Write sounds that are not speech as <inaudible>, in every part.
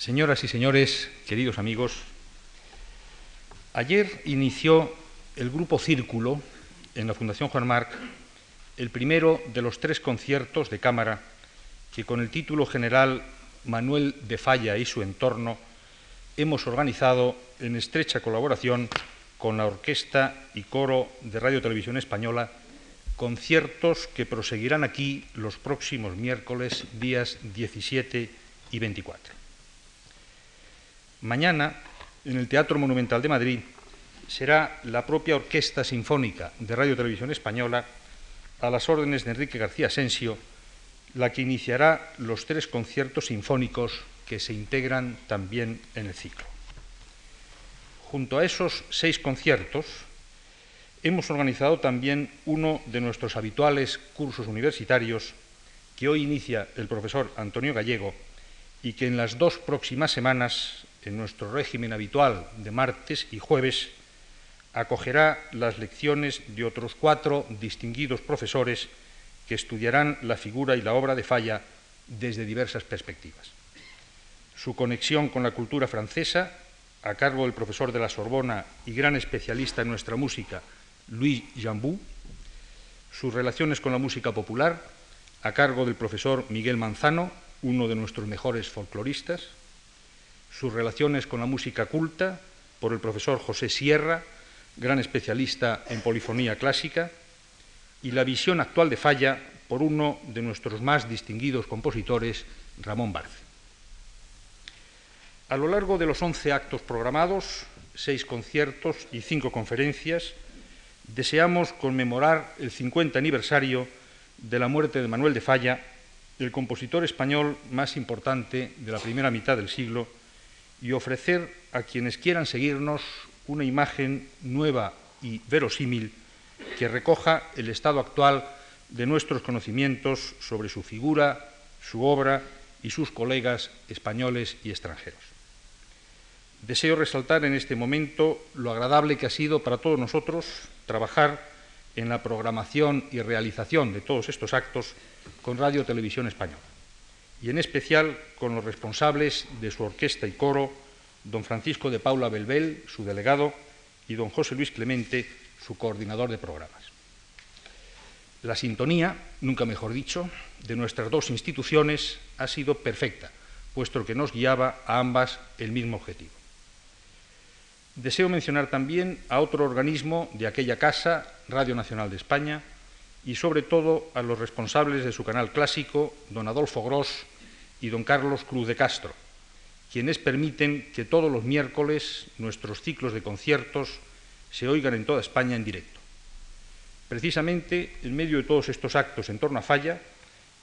Señoras y señores, queridos amigos, ayer inició el grupo Círculo en la Fundación Juan Marc el primero de los tres conciertos de cámara que con el título general Manuel de Falla y su entorno hemos organizado en estrecha colaboración con la Orquesta y Coro de Radio Televisión Española, conciertos que proseguirán aquí los próximos miércoles días 17 y 24. Mañana, en el Teatro Monumental de Madrid, será la propia Orquesta Sinfónica de Radio Televisión Española, a las órdenes de Enrique García Asensio, la que iniciará los tres conciertos sinfónicos que se integran también en el ciclo. Junto a esos seis conciertos, hemos organizado también uno de nuestros habituales cursos universitarios que hoy inicia el profesor Antonio Gallego y que en las dos próximas semanas en nuestro régimen habitual de martes y jueves, acogerá las lecciones de otros cuatro distinguidos profesores que estudiarán la figura y la obra de Falla desde diversas perspectivas. Su conexión con la cultura francesa, a cargo del profesor de la Sorbona y gran especialista en nuestra música, Louis Jambou, sus relaciones con la música popular, a cargo del profesor Miguel Manzano, uno de nuestros mejores folcloristas, sus relaciones con la música culta por el profesor José Sierra, gran especialista en polifonía clásica, y la visión actual de Falla por uno de nuestros más distinguidos compositores, Ramón Barce. A lo largo de los once actos programados, seis conciertos y cinco conferencias, deseamos conmemorar el 50 aniversario de la muerte de Manuel de Falla, el compositor español más importante de la primera mitad del siglo y ofrecer a quienes quieran seguirnos una imagen nueva y verosímil que recoja el estado actual de nuestros conocimientos sobre su figura, su obra y sus colegas españoles y extranjeros. Deseo resaltar en este momento lo agradable que ha sido para todos nosotros trabajar en la programación y realización de todos estos actos con Radio Televisión Española y en especial con los responsables de su orquesta y coro, don Francisco de Paula Belbel, su delegado, y don José Luis Clemente, su coordinador de programas. La sintonía, nunca mejor dicho, de nuestras dos instituciones ha sido perfecta, puesto que nos guiaba a ambas el mismo objetivo. Deseo mencionar también a otro organismo de aquella casa, Radio Nacional de España, y sobre todo a los responsables de su canal clásico, don Adolfo Gross y don Carlos Cruz de Castro, quienes permiten que todos los miércoles nuestros ciclos de conciertos se oigan en toda España en directo. Precisamente en medio de todos estos actos en torno a Falla,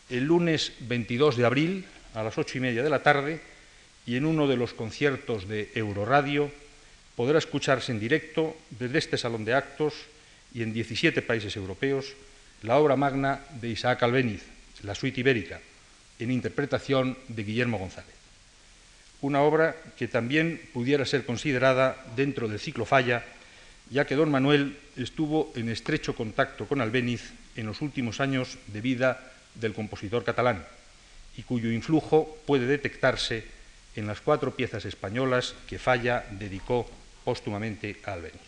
el lunes 22 de abril a las ocho y media de la tarde y en uno de los conciertos de Euroradio podrá escucharse en directo desde este salón de actos y en 17 países europeos la obra magna de Isaac Albéniz, la suite ibérica, en interpretación de Guillermo González. Una obra que también pudiera ser considerada dentro del ciclo Falla, ya que don Manuel estuvo en estrecho contacto con Albéniz en los últimos años de vida del compositor catalán y cuyo influjo puede detectarse en las cuatro piezas españolas que Falla dedicó póstumamente a Albéniz.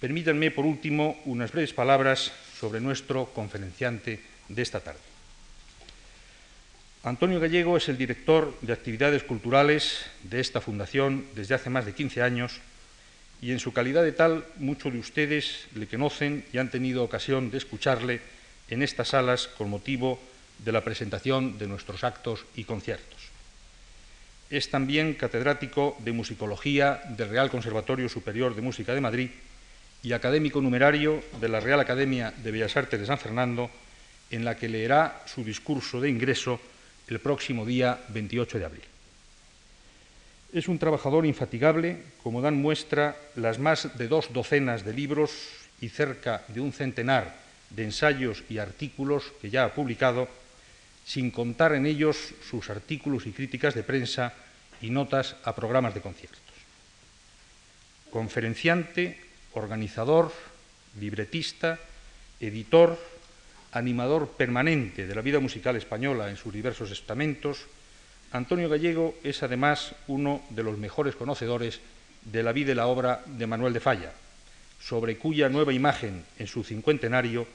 Permítanme, por último, unas breves palabras sobre nuestro conferenciante de esta tarde. Antonio Gallego es el director de actividades culturales de esta fundación desde hace más de 15 años y en su calidad de tal muchos de ustedes le conocen y han tenido ocasión de escucharle en estas salas con motivo de la presentación de nuestros actos y conciertos. Es también catedrático de musicología del Real Conservatorio Superior de Música de Madrid y académico numerario de la Real Academia de Bellas Artes de San Fernando, en la que leerá su discurso de ingreso el próximo día 28 de abril. Es un trabajador infatigable, como dan muestra las más de dos docenas de libros y cerca de un centenar de ensayos y artículos que ya ha publicado, sin contar en ellos sus artículos y críticas de prensa y notas a programas de conciertos. Conferenciante, organizador, libretista, editor, animador permanente de la vida musical española en sus diversos estamentos, Antonio Gallego es además uno de los mejores conocedores de la vida y la obra de Manuel de Falla, sobre cuya nueva imagen en su cincuentenario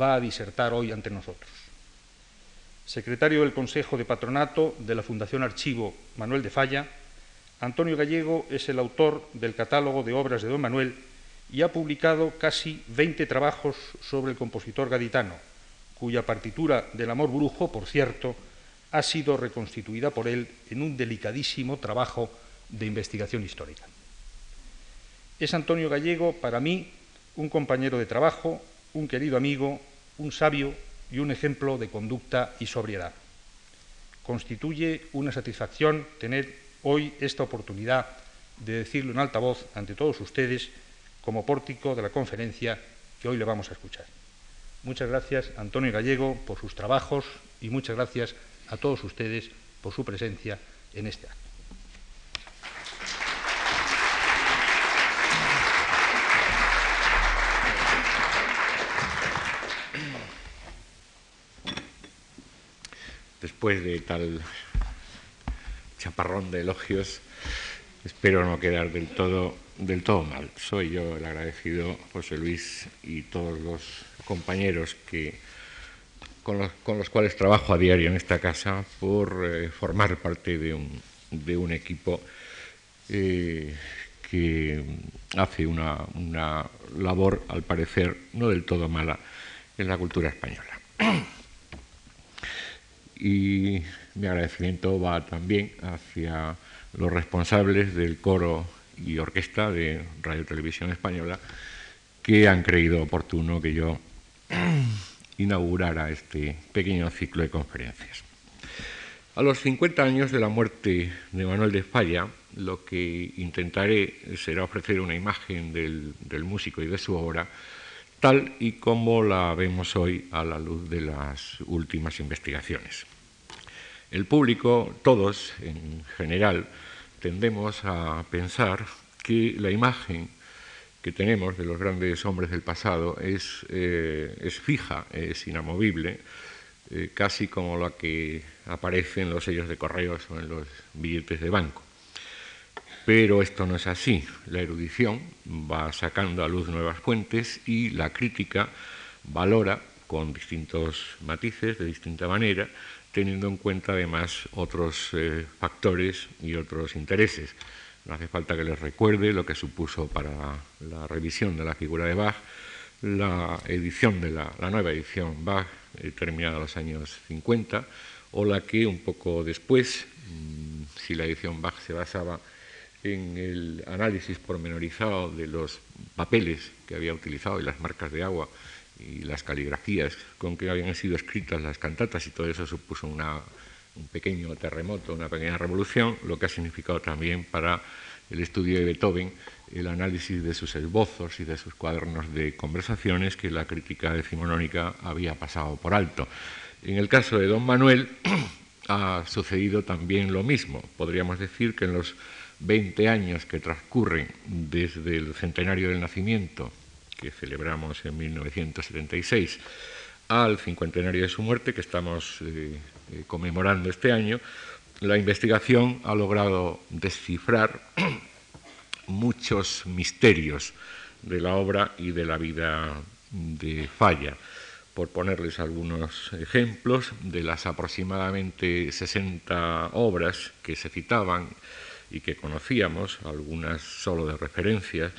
va a disertar hoy ante nosotros. Secretario del Consejo de Patronato de la Fundación Archivo Manuel de Falla, Antonio Gallego es el autor del catálogo de obras de don Manuel y ha publicado casi 20 trabajos sobre el compositor gaditano, cuya partitura del amor brujo, por cierto, ha sido reconstituida por él en un delicadísimo trabajo de investigación histórica. Es Antonio Gallego, para mí, un compañero de trabajo, un querido amigo, un sabio y un ejemplo de conducta y sobriedad. Constituye una satisfacción tener hoy esta oportunidad de decirlo en alta voz ante todos ustedes como pórtico de la conferencia que hoy le vamos a escuchar. Muchas gracias, Antonio Gallego, por sus trabajos y muchas gracias a todos ustedes por su presencia en este acto. Después de tal chaparrón de elogios, espero no quedar del todo, del todo mal. Soy yo el agradecido, José Luis, y todos los compañeros que, con, los, cuales trabajo a diario en esta casa por eh, formar parte de un, de un equipo eh, que hace una, una labor, al parecer, no del todo mala en la cultura española. Y mi agradecimiento va también hacia los responsables del coro y orquesta de Radio Televisión Española que han creído oportuno que yo <clears throat> inaugurara este pequeño ciclo de conferencias. A los 50 años de la muerte de Manuel de Falla, lo que intentaré será ofrecer una imagen del, del músico y de su obra tal y como la vemos hoy a la luz de las últimas investigaciones. El público, todos en general, tendemos a pensar que la imagen que tenemos de los grandes hombres del pasado es, eh, fija, es inamovible, eh, casi como la que aparece en los sellos de correos o en los billetes de banco. Pero esto no es así. La erudición va sacando a luz nuevas fuentes y la crítica valora con distintos matices, de distinta manera, teniendo en cuenta además otros eh, factores y otros intereses. No hace falta que les recuerde lo que supuso para la revisión de la figura de Bach la edición de la, nueva edición Bach, eh, terminada en los años 50, o la que un poco después, mm, si la edición Bach se basaba en el análisis pormenorizado de los papeles que había utilizado y las marcas de agua y las caligrafías con que habían sido escritas las cantatas y todo eso supuso un pequeño terremoto, una pequeña revolución, lo que ha significado también para el estudio de Beethoven el análisis de sus esbozos y de sus cuadernos de conversaciones que la crítica decimonónica había pasado por alto. En el caso de don Manuel <clears throat> ha sucedido también lo mismo. Podríamos decir que en los 20 años que transcurren desde el centenario del nacimiento que celebramos en 1976 al cincuentenario de su muerte, que estamos eh, eh, conmemorando este año, la investigación ha logrado descifrar <clears throat> muchos misterios de la obra y de la vida de Falla. Por ponerles algunos ejemplos, de las aproximadamente 60 obras que se citaban y que conocíamos, algunas solo de referencias,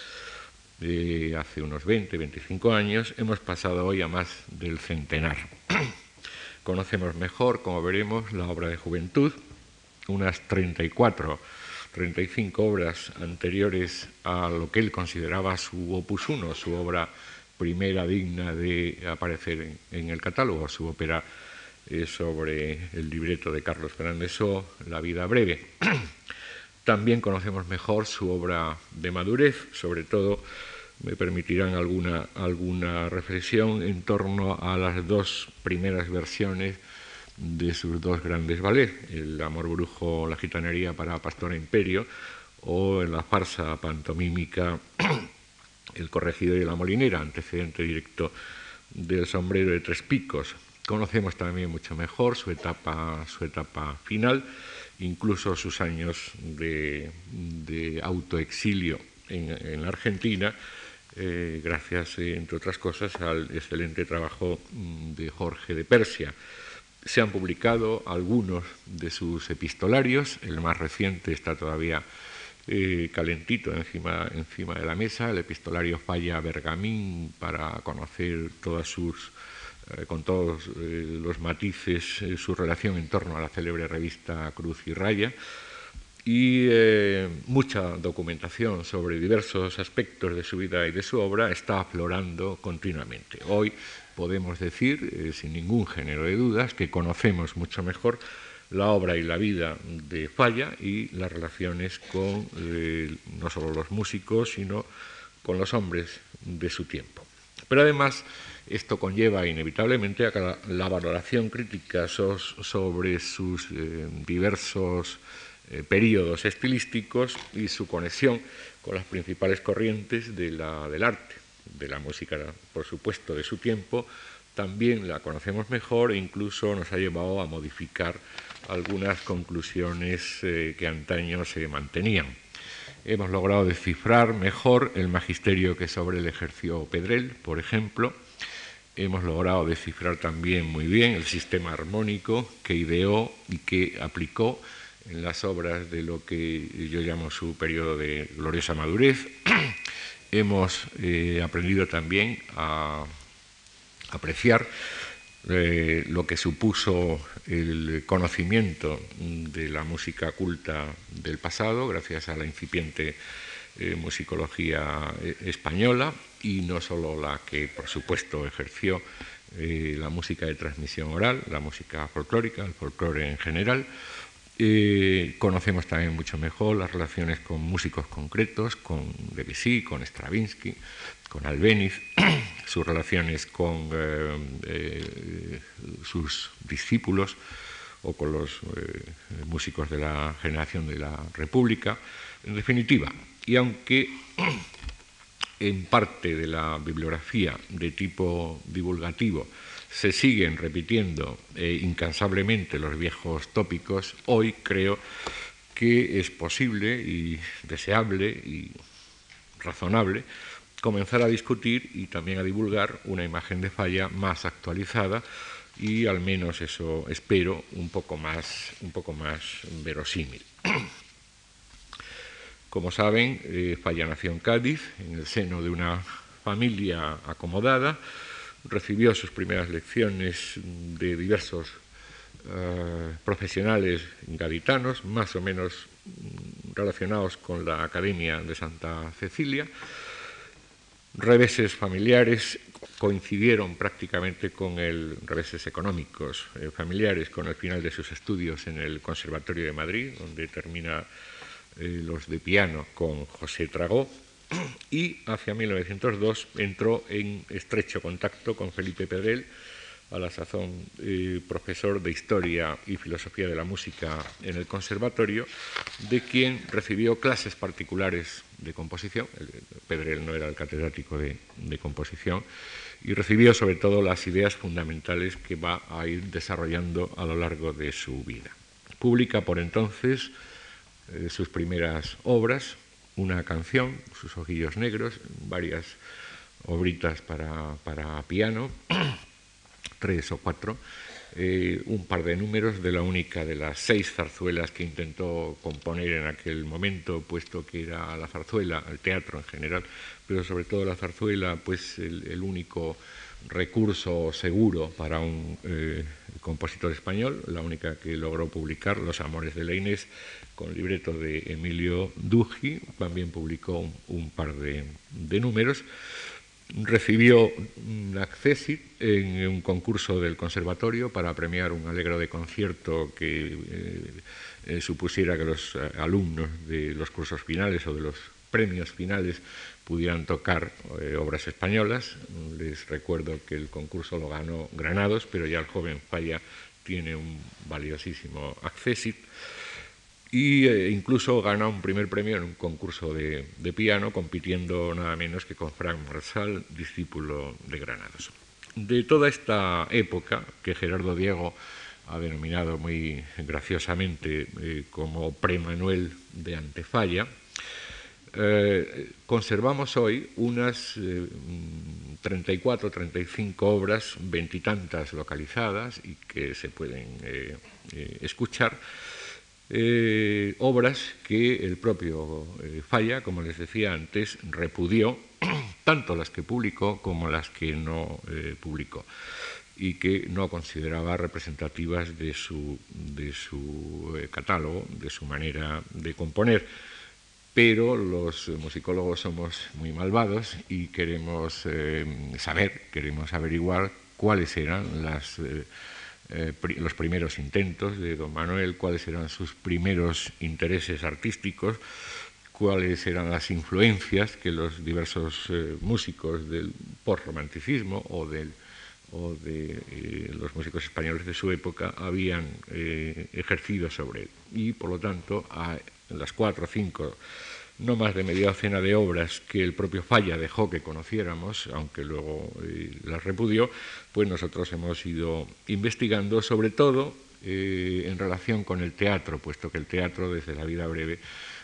de hace unos 20, 25 años, hemos pasado hoy a más del centenar. <clears throat> Conocemos mejor, como veremos, la obra de juventud, unas 34, 35 obras anteriores a lo que él consideraba su opus uno, su obra primera digna de aparecer en, el catálogo, su ópera eh, sobre el libreto de Carlos Fernández O, La vida breve. <clears throat> También conocemos mejor su obra de madurez, sobre todo me permitirán alguna, alguna reflexión en torno a las dos primeras versiones de sus dos grandes ballets, El amor brujo, la gitanería para Pastora Imperio, o en la farsa pantomímica <clears throat> El corregido y la molinera, antecedente directo del sombrero de tres picos. Conocemos también mucho mejor su etapa, su etapa final incluso sus años de, autoexilio en, la Argentina, eh, gracias, entre otras cosas, al excelente trabajo mm, de Jorge de Persia. Se han publicado algunos de sus epistolarios, el más reciente está todavía eh, calentito encima, encima de la mesa, el epistolario Falla Bergamín para conocer todas sus, eh, con todos los matices, su relación en torno a la célebre revista Cruz y Raya, y mucha documentación sobre diversos aspectos de su vida y de su obra está aflorando continuamente. Hoy podemos decir, sin ningún género de dudas, que conocemos mucho mejor la obra y la vida de Falla y las relaciones con eh, no solo los músicos, sino con los hombres de su tiempo. Pero además esto conlleva inevitablemente a la valoración crítica sobre sus eh, diversos eh, periodos estilísticos y su conexión con las principales corrientes del arte, de la música, por supuesto, de su tiempo, también la conocemos mejor e incluso nos ha llevado a modificar algunas conclusiones eh, que antaño se mantenían. Hemos logrado descifrar mejor el magisterio que sobre él ejerció Pedrel, por ejemplo. Hemos logrado descifrar también muy bien el sistema armónico que ideó y que aplicó en las obras de lo que yo llamo su periodo de gloriosa madurez. <clears throat> Hemos eh, aprendido también a apreciar eh, lo que supuso el conocimiento de la música culta del pasado, gracias a la incipiente eh, musicología española, y no solo la que, por supuesto, ejerció la música de transmisión oral, la música folclórica, el folclore en general. Conocemos también mucho mejor las relaciones con músicos concretos, con Debussy, con Stravinsky, con Albeniz, <clears throat> sus relaciones con eh, eh, sus discípulos o con los eh, músicos de la generación de la República, en definitiva. Y aunque <clears throat> en parte de la bibliografía de tipo divulgativo se siguen repitiendo incansablemente los viejos tópicos, hoy creo que es posible y deseable y razonable comenzar a discutir y también a divulgar una imagen de falla más actualizada y al menos eso espero un poco más, un poco más verosímil. <clears throat> Como saben, eh, Falla nació en Cádiz, en el seno de una familia acomodada, recibió sus primeras lecciones de diversos eh, profesionales gaditanos, más o menos mm, relacionados con la Academia de Santa Cecilia, reveses familiares coincidieron prácticamente con el reveses económicos eh, familiares con el final de sus estudios en el Conservatorio de Madrid, donde termina eh, los de piano con José Tragó, y hacia 1902 entró en estrecho contacto con Felipe Pedrel, a la sazón eh, profesor de Historia y Filosofía de la Música en el Conservatorio, de quien recibió clases particulares de composición. Pedrel no era el catedrático de, composición y recibió sobre todo las ideas fundamentales que va a ir desarrollando a lo largo de su vida. Publica por entonces eh, sus primeras obras, una canción, Sus ojillos negros, varias obritas para, para piano, <clears throat> tres o cuatro, eh, un par de números de la única de las seis zarzuelas que intentó componer en aquel momento, puesto que era la zarzuela, el teatro en general, pero sobre todo la zarzuela, pues el, único recurso seguro para un eh, compositor español, la única que logró publicar, Los Amores de la Inés, con de Emilio Dugi, también publicó un, par de números recibió un accesit en un concurso del conservatorio para premiar un alegro de concierto que eh, eh, supusiera que los eh, alumnos de los cursos finales o de los premios finales pudieran tocar obras españolas. Les recuerdo que el concurso lo ganó Granados, pero ya el joven Falla tiene un valiosísimo accesit y eh, incluso gana un primer premio en un concurso de, piano, compitiendo nada menos que con Frank Marsal, discípulo de Granados. De toda esta época, que Gerardo Diego ha denominado muy graciosamente eh, como Pre-Manuel de Antefalla, eh, conservamos hoy unas 34, 35 obras, veintitantas localizadas y que se pueden escuchar, obras que el propio Falla, como les decía antes, repudió, <clears throat> tanto las que publicó como las que no publicó y que no consideraba representativas de su, de su eh, catálogo, de su manera de componer. Pero los musicólogos somos muy malvados y queremos eh, saber, queremos averiguar cuáles eran las, eh, los primeros intentos de don Manuel, cuáles eran sus primeros intereses artísticos, cuáles eran las influencias que los diversos músicos del postromanticismo o del o de eh, los músicos españoles de su época habían eh, ejercido sobre él. Y por lo tanto, a las cuatro o cinco, no más de media docena de obras que el propio Falla dejó que conociéramos, aunque luego eh, las repudió, pues nosotros hemos ido investigando, sobre todo en relación con el teatro, puesto que el teatro, desde la vida breve,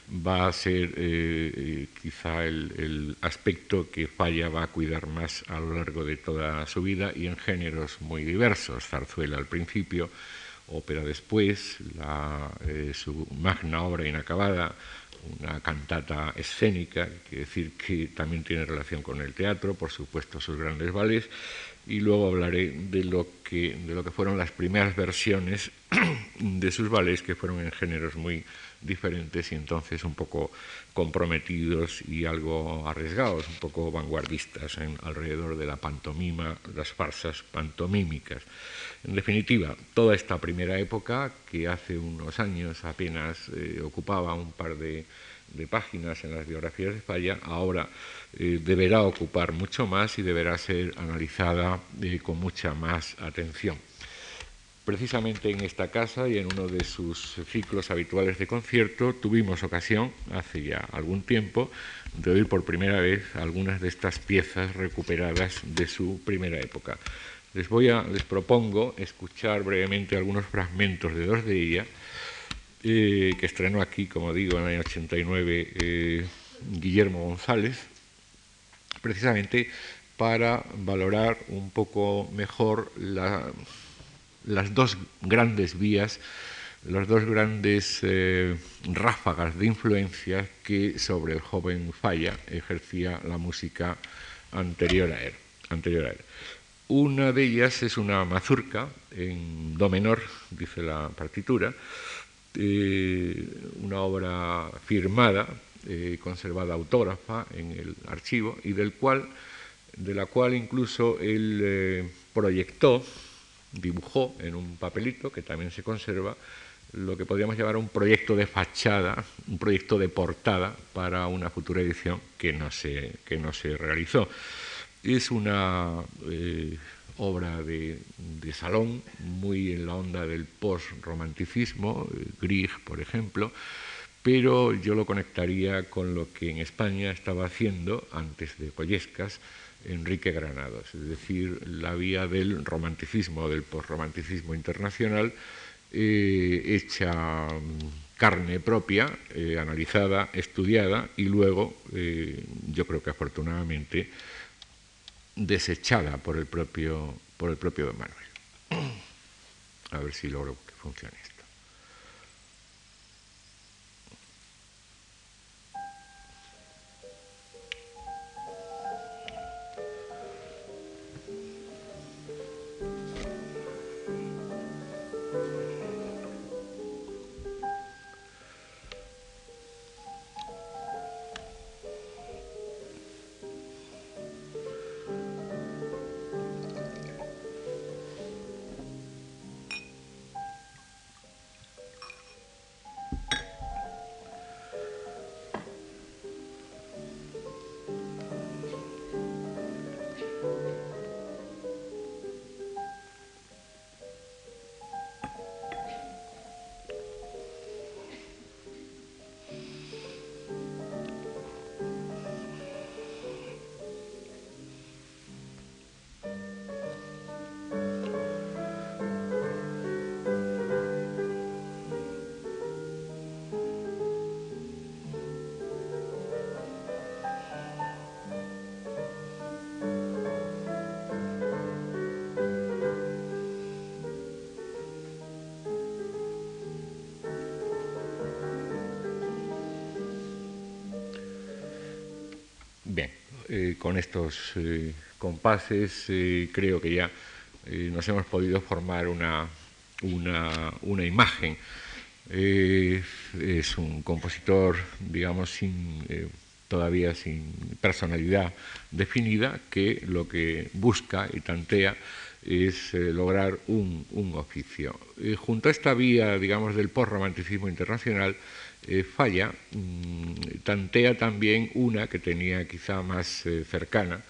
va a ser eh, eh, quizá el, aspecto que Falla va a cuidar más a lo largo de toda su vida y en géneros muy diversos. Zarzuela al principio, ópera después, eh, su magna obra inacabada, una cantata escénica, quiere decir que también tiene relación con el teatro, por supuesto sus grandes ballets, y luego hablaré de lo que, de lo que fueron las primeras versiones <clears throat> de sus ballets, que fueron en géneros muy diferentes y entonces un poco comprometidos y algo arriesgados, un poco vanguardistas en, alrededor de la pantomima, las farsas pantomímicas. En definitiva, toda esta primera época, que hace unos años apenas eh, ocupaba un par de, páginas en las biografías de Falla, ahora eh, deberá ocupar mucho más y deberá ser analizada eh, con mucha más atención. Precisamente en esta casa y en uno de sus ciclos habituales de concierto tuvimos ocasión, hace ya algún tiempo, de oír por primera vez algunas de estas piezas recuperadas de su primera época. Les, voy a, les propongo escuchar brevemente algunos fragmentos de dos de ellas, eh, que estrenó aquí, como digo, en el año 89 eh, Guillermo González, precisamente para valorar un poco mejor la las dos grandes vías, las dos grandes eh, ráfagas de influencia que sobre el joven Falla ejercía la música anterior a él. Anterior a él. Una de ellas es una mazurca en do menor, dice la partitura, eh, una obra firmada, eh, conservada autógrafa en el archivo y del cual, de la cual incluso él proyectó dibujó en un papelito que también se conserva lo que podríamos llamar un proyecto de fachada, un proyecto de portada para una futura edición que no se, que no se realizó. Es una eh, obra de, salón muy en la onda del post-romanticismo, eh, Grieg, por ejemplo, pero yo lo conectaría con lo que en España estaba haciendo antes de Collescas, Enrique Granados, es decir, la vía del romanticismo, del posromanticismo internacional, eh, hecha mm, carne propia, eh, analizada, estudiada y luego, eh, yo creo que afortunadamente, desechada por el propio, por el propio Manuel. A ver si logro que funcione. Con estos compases creo que ya nos hemos podido formar una, una, imagen. es un compositor, digamos, sin todavía sin personalidad definida, que lo que busca y tantea es eh, lograr un, oficio. Eh, junto a esta vía, digamos, del post-romanticismo internacional, eh, Falla mm, tantea también una que tenía quizá más cercana,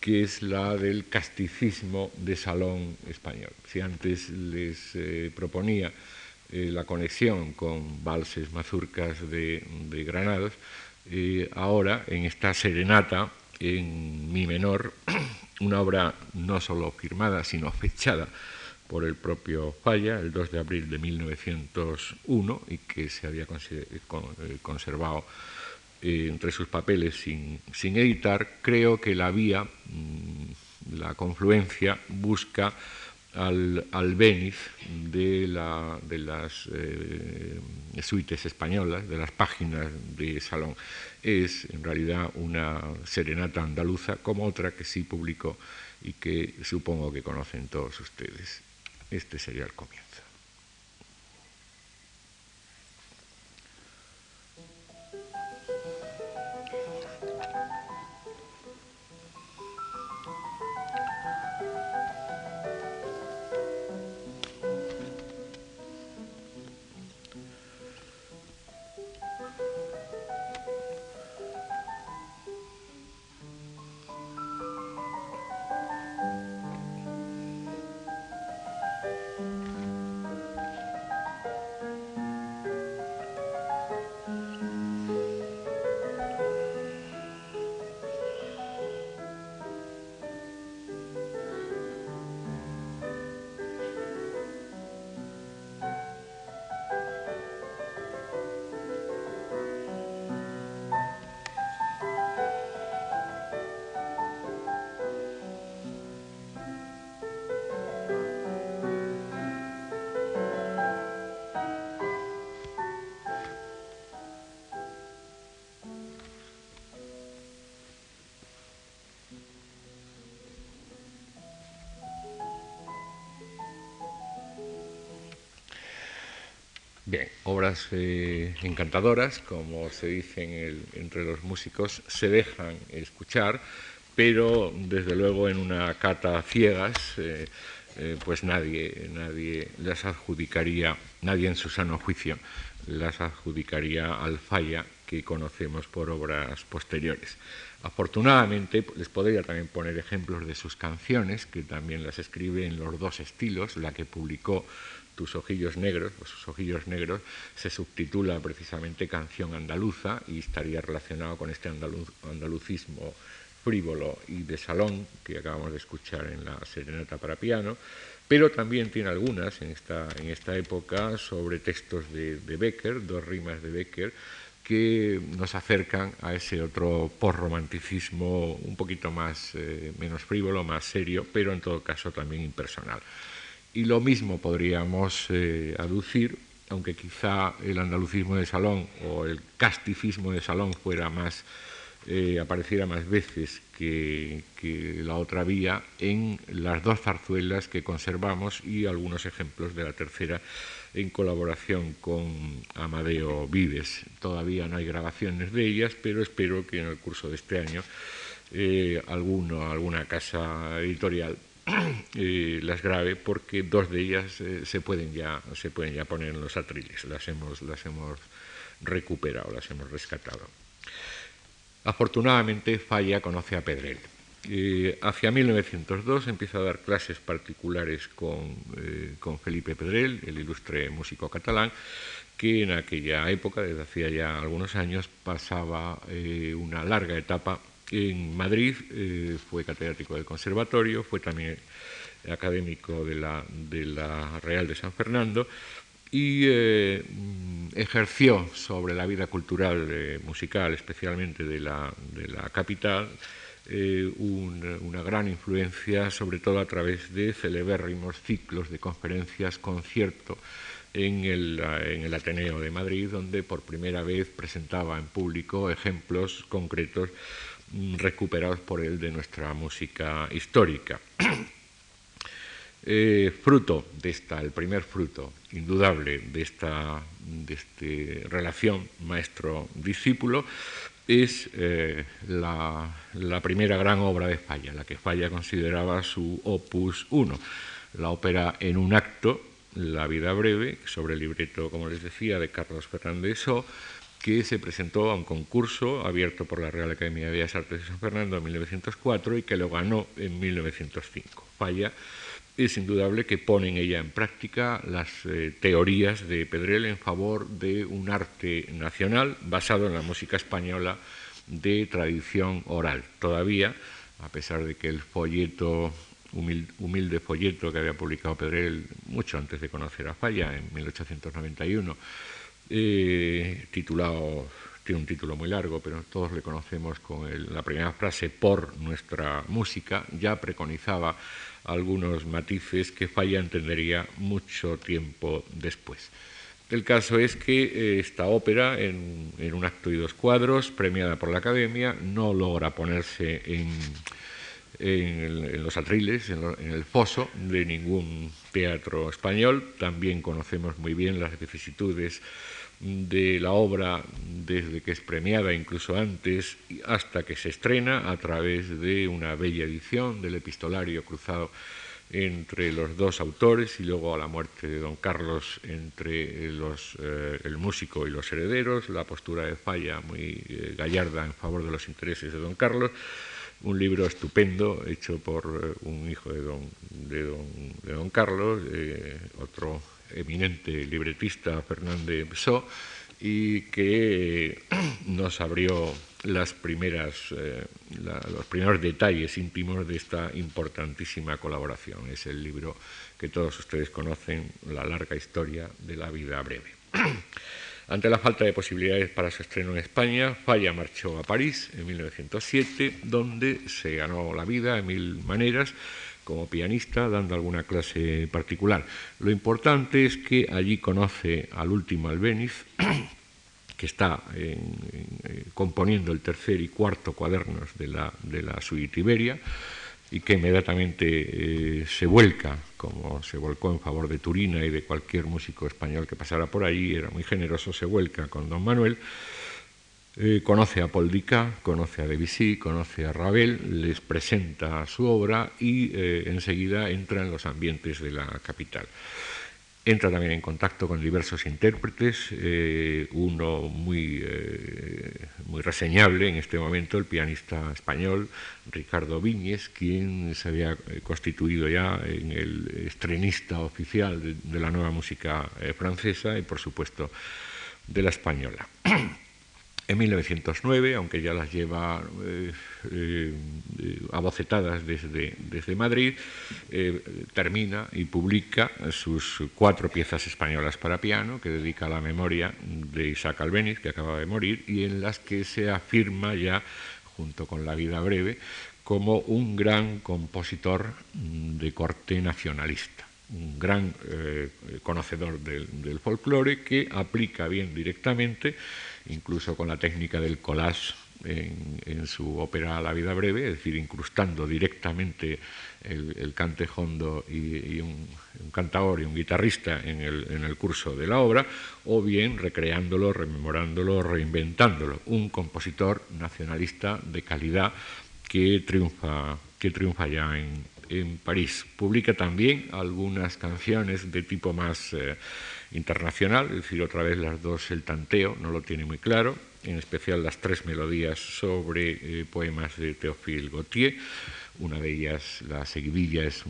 que es la del casticismo de salón español. Si antes les proponía la conexión con valses mazurcas de Granados, ahora en esta serenata en mi menor, <clears throat> una obra no solo firmada, sino fechada por el propio Falla, el 2 de abril de 1901, y que se había eh, eh, conservado eh, entre sus papeles sin, sin, editar, creo que la vía, mm, la confluencia, busca al, al Béniz de, la, de las suites españolas, de las páginas de Salón. Es en realidad una serenata andaluza como otra que sí publicó y que supongo que conocen todos ustedes. Este sería el comienzo. Bien, obras eh, encantadoras, como se dice entre los músicos, se dejan escuchar, pero desde luego en una cata ciegas, eh, eh, pues nadie, nadie las adjudicaría, nadie en su sano juicio las adjudicaría al falla que conocemos por obras posteriores. Afortunadamente, les podría también poner ejemplos de sus canciones, que también las escribe en los dos estilos, la que publicó tus ojillos negros, o sus ojillos negros, se subtitula precisamente Canción Andaluza y estaría relacionado con este andalucismo frívolo y de salón que acabamos de escuchar en la serenata para piano, pero también tiene algunas en esta, en esta época sobre textos de, Becker, dos rimas de Becker, que nos acercan a ese otro post-romanticismo un poquito más, eh, menos frívolo, más serio, pero en todo caso también impersonal. Y lo mismo podríamos eh, aducir, aunque quizá el andalucismo de salón o el casticismo de salón fuera más, eh, apareciera más veces que, la otra vía en las dos zarzuelas que conservamos y algunos ejemplos de la tercera en colaboración con Amadeo Vives. Todavía no hay grabaciones de ellas, pero espero que en el curso de este año eh, alguno, alguna casa editorial <clears throat> las grave porque dos de ellas eh, se, pueden ya, se pueden ya poner en los atriles, las hemos, las hemos recuperado, las hemos rescatado. Afortunadamente Falla conoce a Pedrel. Eh, hacia 1902 empieza a dar clases particulares con, eh, con, Felipe Pedrel, el ilustre músico catalán, que en aquella época, desde hacía ya algunos años, pasaba una larga etapa en Madrid eh, fue catedrático del conservatorio, fue también académico de la, Real de San Fernando y eh, ejerció sobre la vida cultural eh, musical, especialmente de la, capital, una gran influencia, sobre todo a través de celebérrimos ciclos de conferencias, concierto en el, en el Ateneo de Madrid, donde por primera vez presentaba en público ejemplos concretos recuperados por él de nuestra música histórica. <clears throat> Eh, fruto de esta, el primer fruto indudable de esta de este relación maestro-discípulo es eh, la, la, primera gran obra de Falla, la que Falla consideraba su opus 1, la ópera en un acto, La vida breve, sobre el libreto, como les decía, de Carlos Fernández O, que se presentó a un concurso abierto por la Real Academia de Bellas Artes de San Fernando en 1904 y que lo ganó en 1905. Falla es indudable que pone en ella en práctica las eh, teorías de Pedrell en favor de un arte nacional basado en la música española de tradición oral. Todavía, a pesar de que el folleto, humilde, folleto que había publicado Pedrell mucho antes de conocer a Falla, en 1891, eh, titulado, tiene un título muy largo, pero todos le conocemos con la primera frase por nuestra música, ya preconizaba algunos matices que Falla entendería mucho tiempo después. El caso es que eh, esta ópera, en, un acto y dos cuadros, premiada por la Academia, no logra ponerse en, los atriles, en, el foso de ningún teatro español. También conocemos muy bien las vicisitudes de la obra desde que es premiada, incluso antes, hasta que se estrena a través de una bella edición del epistolario cruzado entre los dos autores y luego a la muerte de don Carlos entre eh, el músico y los herederos, la postura de Falla muy eh, gallarda en favor de los intereses de don Carlos, un libro estupendo hecho por eh, un hijo de don, de don, Carlos, otro eminente libretista Fernández So, y que <clears throat> nos abrió las primeras, eh, los primeros detalles íntimos de esta importantísima colaboración. Es el libro que todos ustedes conocen, La larga historia de la vida breve. <clears throat> Ante la falta de posibilidades para su estreno en España, Falla marchó a París en 1907, donde se ganó la vida de mil maneras como pianista, dando alguna clase particular. Lo importante es que allí conoce al último Albéniz, <clears throat> que está componiendo el tercer y cuarto cuadernos de la, de la suite Iberia, y que inmediatamente eh, se vuelca, como se volcó en favor de Turina y de cualquier músico español que pasara por allí, era muy generoso, se vuelca con don Manuel eh, conoce a Paul conoce a Debussy, conoce a Ravel, les presenta su obra y eh, enseguida entra en los ambientes de la capital. Entra también en contacto con diversos intérpretes, eh, uno muy, muy reseñable en este momento, el pianista español Ricardo Viñes, quien se había constituido ya en el estrenista oficial de la nueva música francesa y, por supuesto, de la española. <clears throat> En 1909, aunque ya las lleva eh, eh, abocetadas desde, desde Madrid, eh, termina y publica sus cuatro piezas españolas para piano que dedica a la memoria de Isaac Albéniz, que acaba de morir, y en las que se afirma ya, junto con La vida breve, como un gran compositor de corte nacionalista un gran conocedor del, del folclore que aplica bien directamente incluso con la técnica del collage en, su ópera La vida breve, es decir, incrustando directamente el, cante hondo y, un, cantador y un guitarrista en el, curso de la obra, o bien recreándolo, rememorándolo, reinventándolo. Un compositor nacionalista de calidad que triunfa, que triunfa ya en, París. Publica también algunas canciones de tipo más... Eh, internacional, es decir, otra vez las dos, el tanteo, no lo tiene muy claro, en especial las tres melodías sobre eh, poemas de Théophile Gautier. Una de ellas, la seguidilla, es,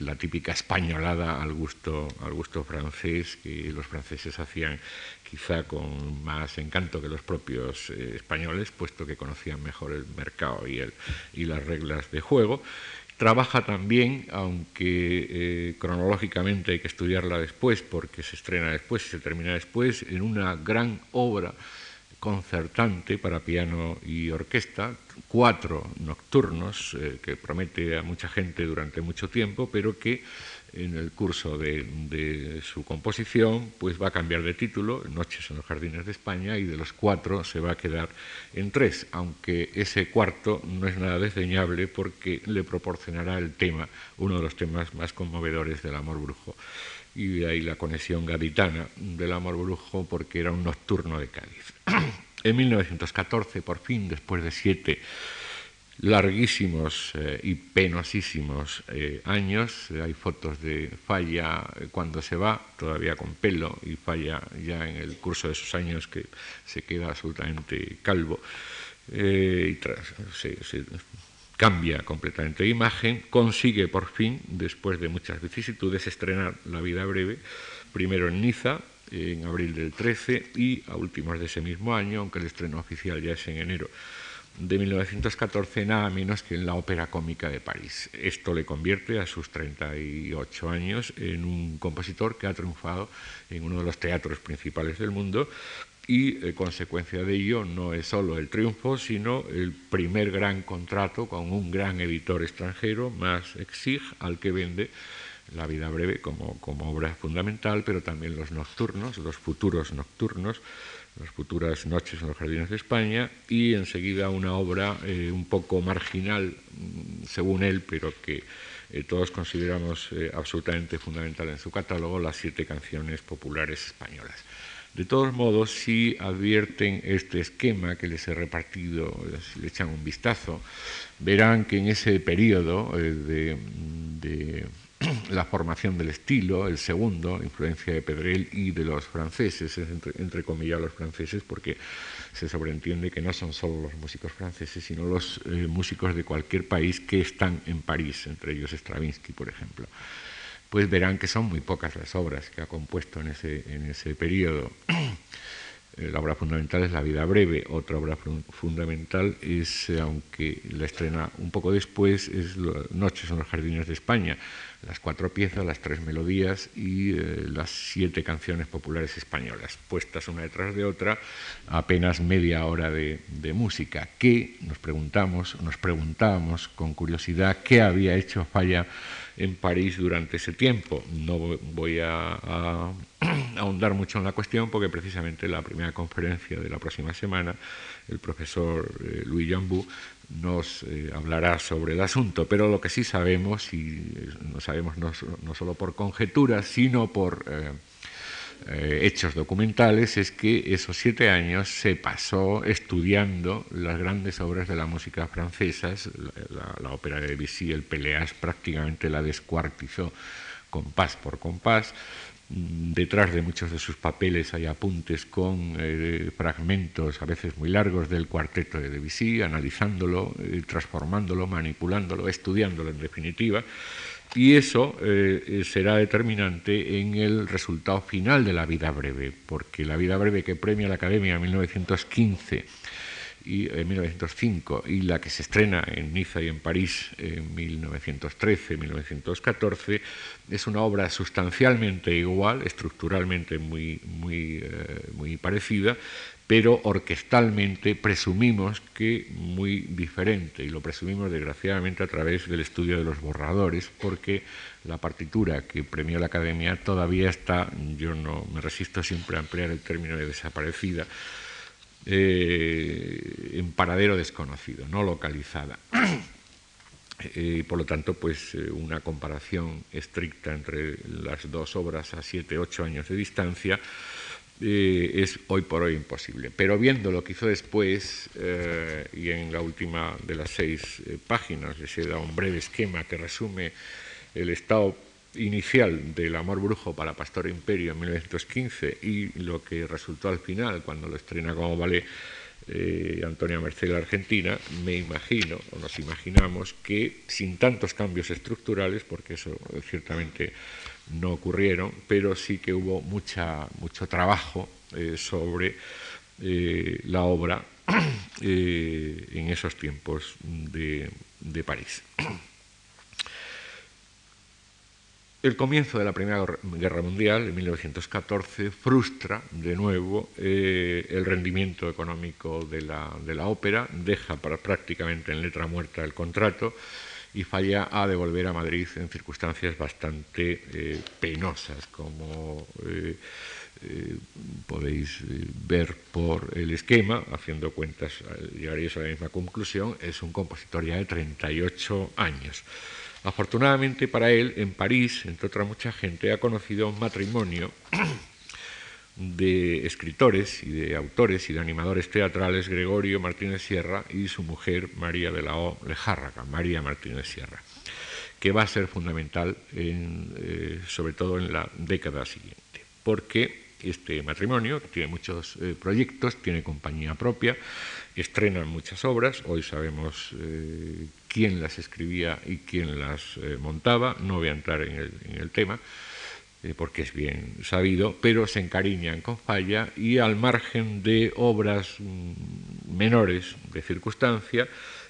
la típica españolada al gusto, al gusto francés, que los franceses hacían quizá con más encanto que los propios eh, españoles, puesto que conocían mejor el mercado y, el, y las reglas de juego. Trabaja también, aunque eh, cronológicamente hay que estudiarla después, porque se estrena después y se termina después, en una gran obra concertante para piano y orquesta, cuatro nocturnos eh, que promete a mucha gente durante mucho tiempo, pero que en el curso de, su composición pues va a cambiar de título, Noches en los Jardines de España, y de los cuatro se va a quedar en tres, aunque ese cuarto no es nada desdeñable porque le proporcionará el tema, uno de los temas más conmovedores del amor brujo. Y de ahí la conexión gaditana del amor brujo porque era un nocturno de Cádiz. <clears throat> en 1914, por fin, después de siete larguísimos eh, y penosísimos eh, años. Hay fotos de Falla eh, cuando se va, todavía con pelo, y Falla ya en el curso de esos años que se queda absolutamente calvo. y se, cambia completamente de imagen, consigue por fin, después de muchas vicisitudes, estrenar La vida breve, primero en Niza, en abril del 13, y a últimos de ese mismo año, aunque el estreno oficial ya es en enero de 1914 nada menos que en la Ópera Cómica de París. Esto le convierte a sus 38 años en un compositor que ha triunfado en uno de los teatros principales del mundo y, eh, consecuencia de ello, no es solo el triunfo, sino el primer gran contrato con un gran editor extranjero, más Exig, al que vende la vida breve como, como obra fundamental, pero también los nocturnos, los futuros nocturnos, las futuras noches en los jardines de España y enseguida una obra eh, un poco marginal, mm, según él, pero que eh, todos consideramos eh, absolutamente fundamental en su catálogo, las siete canciones populares españolas. De todos modos, si advierten este esquema que les he repartido, si le echan un vistazo, verán que en ese periodo de <clears throat> la formación del estilo, el segundo, influencia de Pedrel y de los franceses, entre, comillas los franceses, porque se sobreentiende que no son solo los músicos franceses, sino los eh, músicos de cualquier país que están en París, entre ellos Stravinsky, por ejemplo. Pues verán que son muy pocas las obras que ha compuesto en ese, en ese periodo. <clears throat> Eh, la obra fundamental es La vida breve, otra obra fundamental es, eh, aunque la estrena un poco después, es Noches en los Jardines de España, las cuatro piezas, las tres melodías y eh, las siete canciones populares españolas, puestas una detrás de otra, apenas media hora de, música, que nos preguntamos, nos preguntábamos con curiosidad qué había hecho Falla en París durante ese tiempo. No voy a, <clears throat> ahondar mucho en la cuestión porque precisamente la primera conferencia de la próxima semana, el profesor eh, Louis Jambou nos eh, hablará sobre el asunto, pero lo que sí sabemos, y no sabemos no, solo por conjeturas, sino por eh, eh, hechos documentales, es que esos siete años se pasó estudiando las grandes obras de la música francesa, la, ópera de Debussy, el Peleas prácticamente la descuartizó compás por compás, detrás de muchos de sus papeles hay apuntes con eh, fragmentos a veces muy largos del cuarteto de Debussy, analizándolo, eh, transformándolo, manipulándolo, estudiándolo en definitiva. Y eso eh, será determinante en el resultado final de la vida breve, porque la vida breve que premia la Academia en 1915 y, en 1905 y la que se estrena en Niza y en París en 1913-1914 es una obra sustancialmente igual, estructuralmente muy, muy, eh, muy parecida, pero orquestalmente presumimos que muy diferente, y lo presumimos desgraciadamente a través del estudio de los borradores, porque la partitura que premió la Academia todavía está, yo no me resisto siempre a emplear el término de desaparecida, eh, en paradero desconocido, no localizada. <clears throat> Eh, por lo tanto, pues eh, una comparación estricta entre las dos obras a siete, ocho años de distancia es hoy por hoy imposible. Pero viendo lo que hizo después, y en la última de las seis páginas se da un breve esquema que resume el estado inicial del Amor Brujo para Pastor Imperio en 1915 y lo que resultó al final cuando lo estrena como ballet eh, Antonia Merced Argentina, me imagino o nos imaginamos que sin tantos cambios estructurales, porque eso ciertamente no ocurrieron, pero sí que hubo mucha, mucho trabajo eh, sobre eh, la obra <clears throat> en esos tiempos de, de París. <clears throat> El comienzo de la Primera Guerra Mundial, en 1914, frustra de nuevo eh, el rendimiento económico de la, ópera, deja prácticamente en letra muerta el contrato y falla a devolver a Madrid en circunstancias bastante eh, penosas, como eh, podéis ver por el esquema, haciendo cuentas llegaréis a la misma conclusión, es un compositor ya de 38 años. Afortunadamente para él, en París, entre otra mucha gente, ha conocido un matrimonio <clears throat> de escritores y de autores y de animadores teatrales, Gregorio Martínez Sierra y su mujer María de la O. Lejárraga, María Martínez Sierra, que va a ser fundamental, eh, sobre todo en la década siguiente, porque este matrimonio tiene muchos eh, proyectos, tiene compañía propia, estrenan muchas obras, hoy sabemos eh, quién las escribía y quién las eh, montaba, no voy a entrar en el, tema, eh, porque es bien sabido, pero se encariñan con Falla y al margen de obras mm, menores de circunstancia,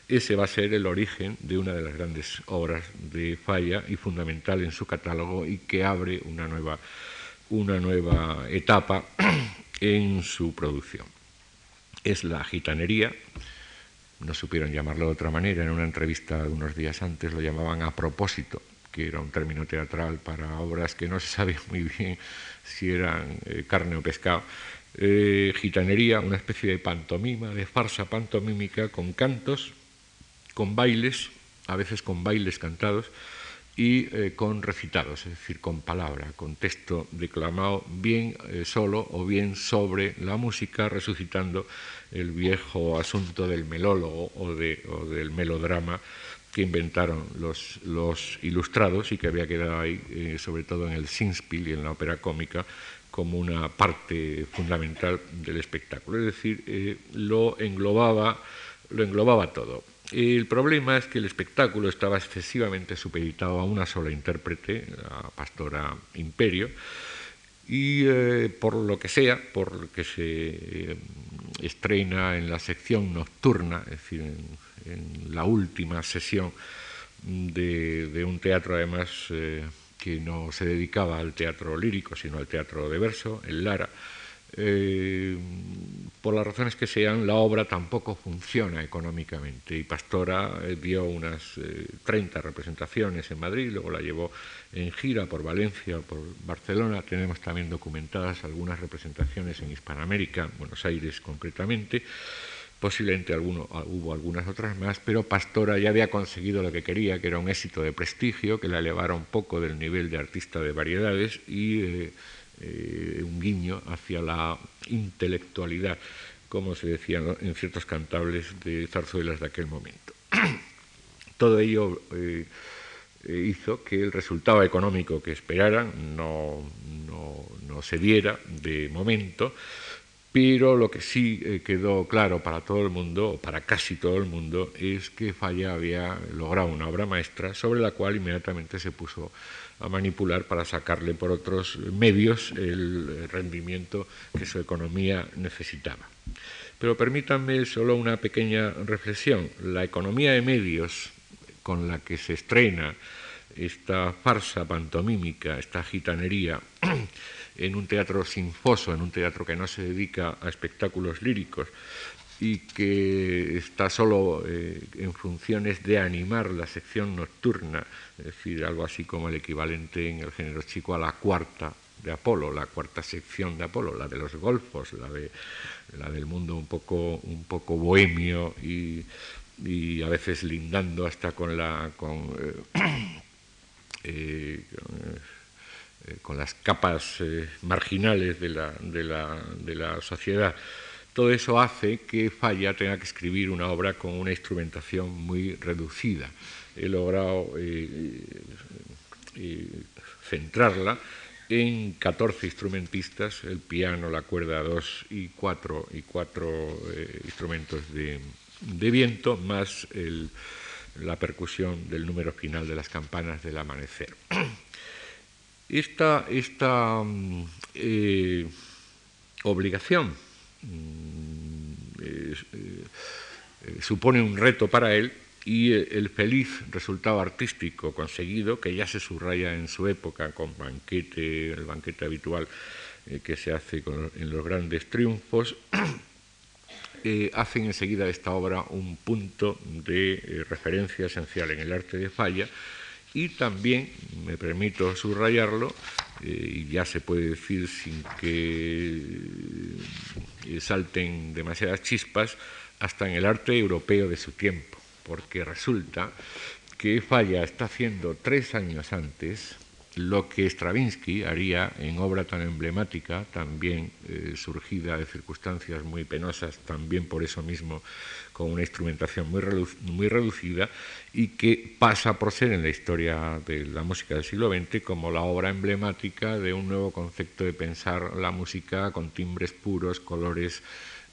ese va a ser el origen de una de las grandes obras de Falla y fundamental en su catálogo y que abre una nueva, una nueva etapa <clears throat> en su producción. Es la gitanería, no supieron llamarlo de otra manera, en una entrevista de unos días antes lo llamaban a propósito, que era un término teatral para obras que no se sabía muy bien si eran eh, carne o pescado. Eh, gitanería, una especie de pantomima, de farsa pantomímica con cantos, con bailes, a veces con bailes cantados, y eh, con recitados, es decir, con palabra, con texto declamado bien solo o bien sobre la música, resucitando el viejo asunto del melólogo o, del melodrama que inventaron los, ilustrados y que había quedado ahí, eh, sobre todo en el Singspiel y en la ópera cómica, como una parte fundamental del espectáculo. Es decir, eh, lo, englobaba, lo englobaba todo. El problema es que el espectáculo estaba excesivamente supeditado a una sola intérprete, la pastora Imperio, y eh, por lo que sea, por que se estrena en la sección nocturna, es decir, en, la última sesión de, un teatro además eh, que no se dedicaba al teatro lírico, sino al teatro de verso, el Lara. Eh, por las razones que sean, la obra tampoco funciona económicamente y Pastora eh, dio unas 30 representaciones en Madrid, luego la llevó en gira por Valencia, por Barcelona. Tenemos también documentadas algunas representaciones en Hispanoamérica, Buenos Aires concretamente. Posiblemente alguno, ah, hubo algunas otras más, pero Pastora ya había conseguido lo que quería, que era un éxito de prestigio, que la elevara un poco del nivel de artista de variedades y eh, un guiño hacia la intelectualidad, como se decía en ciertos cantables de zarzuelas de aquel momento. <clears throat> Todo ello eh, eh, hizo que el resultado económico que esperaran no, se diera de momento, pero lo que sí quedó claro para todo el mundo, o para casi todo el mundo, es que Falla había logrado una obra maestra sobre la cual inmediatamente se puso a manipular para sacarle por otros medios el rendimiento que su economía necesitaba. Pero permítanme solo una pequeña reflexión. La economía de medios con la que se estrena esta farsa pantomímica, esta gitanería, en un teatro sinfoso, en un teatro que no se dedica a espectáculos líricos y que está solo eh, en funciones de animar la sección nocturna, es decir, algo así como el equivalente en el género chico a la cuarta de Apolo, la cuarta sección de Apolo, la de los golfos, la, de, la del mundo un poco, un poco bohemio y a veces lindando hasta con la con, eh, <coughs> eh, con las capas marginales de la, de, la, de la, sociedad. Todo eso hace que Falla tenga que escribir una obra con una instrumentación muy reducida. He logrado centrarla en 14 instrumentistas, el piano, la cuerda 2 y cuatro, y cuatro instrumentos de, viento más la percusión del número final de las campanas del amanecer. Esta, esta mm, eh, obligación eh, eh, supone un reto para él y el feliz resultado artístico conseguido, que ya se subraya en su época con banquete, el banquete habitual eh, que se hace en los grandes triunfos, <clears throat> eh, hacen enseguida de esta obra un punto de eh, referencia esencial en el arte de falla y también, me permito subrayarlo, y ya se puede decir sin que salten demasiadas chispas, hasta en el arte europeo de su tiempo porque resulta que Falla está haciendo tres años antes lo que Stravinsky haría en obra tan emblemática, también eh, surgida de circunstancias muy penosas, también por eso mismo con una instrumentación muy, muy reducida, y que pasa por ser en la historia de la música del siglo XX como la obra emblemática de un nuevo concepto de pensar la música con timbres puros, colores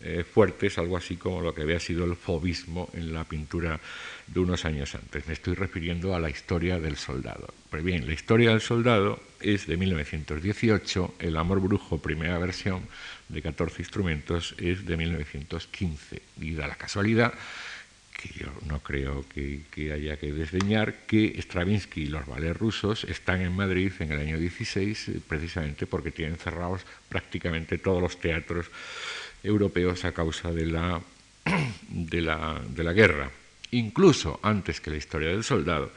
eh, fuertes, algo así como lo que había sido el fobismo en la pintura de unos años antes. Me estoy refiriendo a la historia del soldado. Pues bien, la historia del soldado es de 1918, El amor brujo, primera versión de 14 instrumentos, es de 1915 y da la casualidad que yo no creo que, haya que desdeñar, que Stravinsky y los ballets rusos están en Madrid en el año 16 eh, precisamente porque tienen cerrados prácticamente todos los teatros europeos a causa <clears throat> de la, de la, guerra. Incluso antes que la historia del soldado,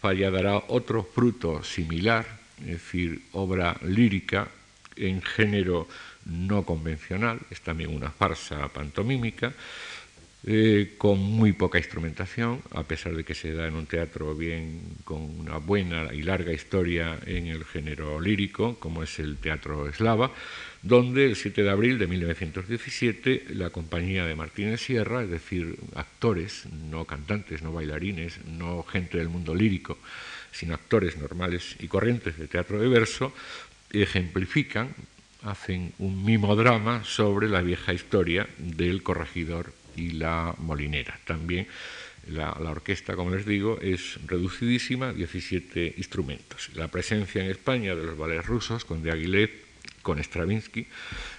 Falla dará otro fruto similar, es decir, obra lírica en género no convencional, es también una farsa pantomímica, eh, con muy poca instrumentación, a pesar de que se da en un teatro bien con una buena y larga historia en el género lírico, como es el teatro eslava, donde el 7 de abril de 1917 la compañía de Martínez Sierra, es decir, actores, no cantantes, no bailarines, no gente del mundo lírico, sino actores normales y corrientes de teatro de verso, ejemplifican, hacen un mimodrama sobre la vieja historia del corregidor y la molinera. También la, orquesta, como les digo, es reducidísima, 17 instrumentos. La presencia en España de los ballets rusos con de Aguilet con Stravinsky,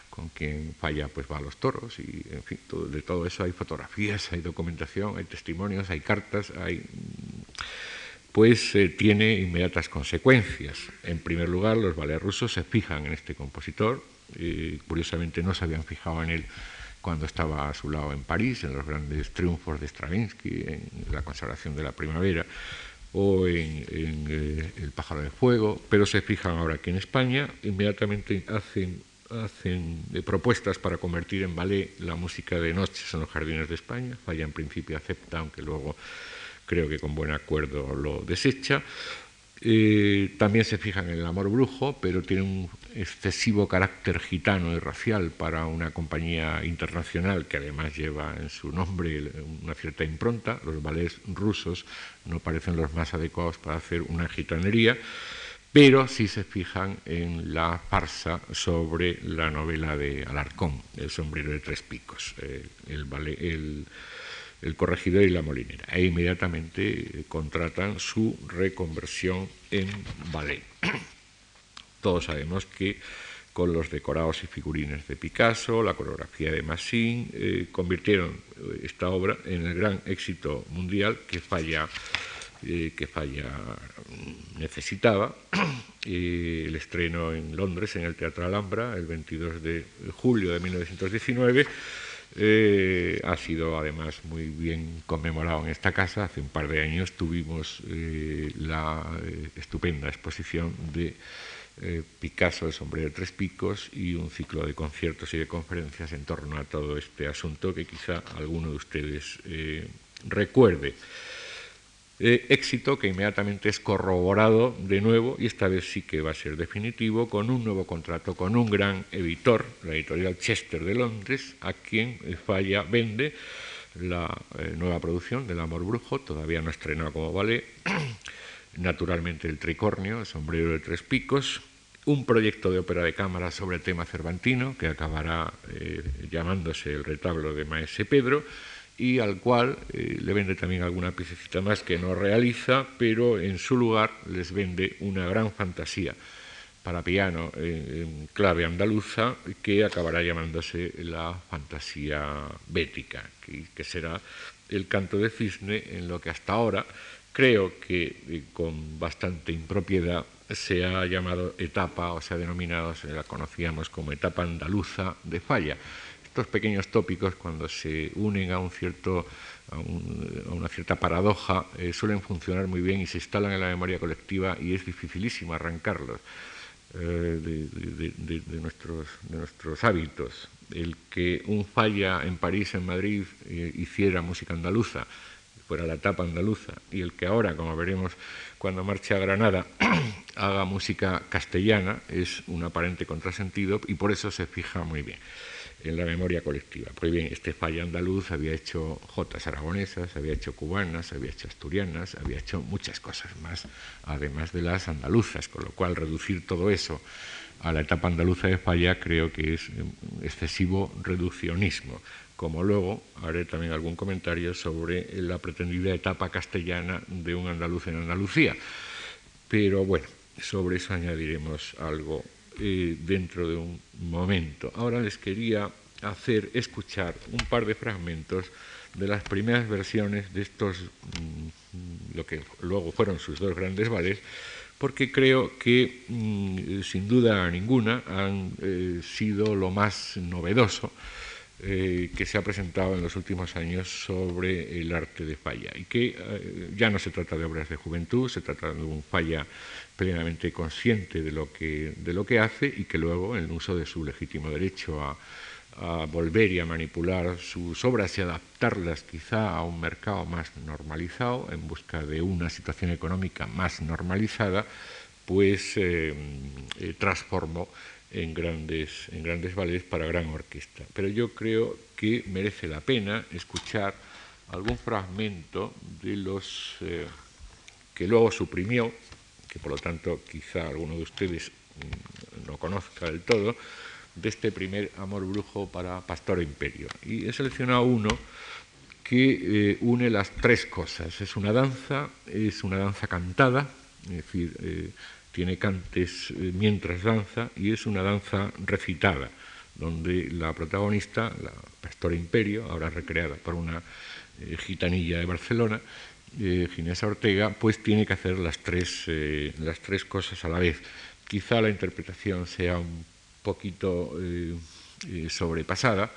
con quien falla pues va a los toros y en fin, de todo eso hay fotografías, hay documentación, hay testimonios, hay cartas, hay pues eh, tiene inmediatas consecuencias. En primer lugar, los ballets rusos se fijan en este compositor, curiosamente no se habían fijado en él cuando estaba a su lado en París, en los grandes triunfos de Stravinsky, en la consagración de la primavera, o en, eh, El pájaro de fuego, pero se fijan ahora que en España inmediatamente hacen, hacen eh, propuestas para convertir en ballet la música de noches en los jardines de España. Falla en principio acepta, aunque luego creo que con buen acuerdo lo desecha. Eh, también se fijan en el amor brujo, pero tiene un excesivo carácter gitano y racial para una compañía internacional que además lleva en su nombre una cierta impronta. Los ballets rusos no parecen los más adecuados para hacer una gitanería, pero sí se fijan en la farsa sobre la novela de Alarcón, El sombrero de tres picos. Eh, el, el el corregidor y la molinera, e inmediatamente contratan su reconversión en ballet. Todos sabemos que con los decorados y figurines de Picasso, la coreografía de Massin, eh, convirtieron eh, esta obra en el gran éxito mundial que Falla, que Falla mm, necesitaba. <clears throat> el estreno en Londres, en el Teatro Alhambra, el 22 de julio de 1919, eh, ha sido además muy bien conmemorado en esta casa. Hace un par de años tuvimos eh, la eh, estupenda exposición de Picasso, el sombrero de tres picos, y un ciclo de conciertos y de conferencias en torno a todo este asunto que quizá alguno de ustedes recuerde. Eh, éxito que inmediatamente es corroborado de nuevo, y esta vez sí que va a ser definitivo, con un nuevo contrato con un gran editor, la editorial Chester de Londres, a quien Falla vende la eh, nueva producción del Amor Brujo, todavía no estrenado como vale, <clears throat> naturalmente el Tricornio, el sombrero de tres picos, un proyecto de ópera de cámara sobre el tema cervantino, que acabará eh, llamándose El retablo de Maese Pedro, y al cual eh, le vende también alguna piececita más que no realiza, pero en su lugar les vende una gran fantasía para piano en clave andaluza que acabará llamándose la fantasía bética, que, será el canto de cisne en lo que hasta ahora creo que eh, con bastante impropiedad se ha llamado etapa o se ha denominado, se la conocíamos como etapa andaluza de falla. Estos pequeños tópicos, cuando se unen a, un cierto, a, una cierta paradoja, eh, suelen funcionar muy bien y se instalan en la memoria colectiva y es dificilísimo arrancarlos eh, de, nuestros, de nuestros hábitos. El que un falla en París, en Madrid, hiciera música andaluza, fuera la etapa andaluza, y el que ahora, como veremos cuando marche a Granada, <clears throat> haga música castellana, es un aparente contrasentido y por eso se fija muy bien en la memoria colectiva. Pues bien, este falla andaluz había hecho jotas aragonesas, había hecho cubanas, había hecho asturianas, había hecho muchas cosas más, además de las andaluzas, con lo cual reducir todo eso a la etapa andaluza de falla creo que es excesivo reduccionismo como luego haré también algún comentario sobre la pretendida etapa castellana de un andaluz en Andalucía. Pero bueno, sobre eso añadiremos algo eh, dentro de un momento. Ahora les quería hacer escuchar un par de fragmentos de las primeras versiones de estos, mm, lo que luego fueron sus dos grandes vales, porque creo que mm, sin duda ninguna han eh, sido lo más novedoso eh, que se ha presentado en los últimos años sobre el arte de falla. Y que eh, ya no se trata de obras de juventud, se trata de un falla plenamente consciente de lo que, de lo que hace y que luego, en el uso de su legítimo derecho a, volver y a manipular sus obras y adaptarlas quizá a un mercado más normalizado en busca de una situación económica más normalizada, pues eh, transformó en grandes, en grandes ballets para gran orquesta. Pero yo creo que merece la pena escuchar algún fragmento de los eh, que luego suprimió, que por lo tanto quizá alguno de ustedes mm, no conozca del todo, de este primer Amor Brujo para Pastor Imperio. Y he seleccionado uno que eh, une las tres cosas. Es una danza, es una danza cantada, es decir, eh, tiene cantes eh, mientras danza y es una danza recitada, donde la protagonista, la pastora Imperio, ahora recreada por una eh, gitanilla de Barcelona, eh, Ginesa Ortega, pues tiene que hacer las tres, las tres cosas a la vez. Quizá la interpretación sea un poquito sobrepasada,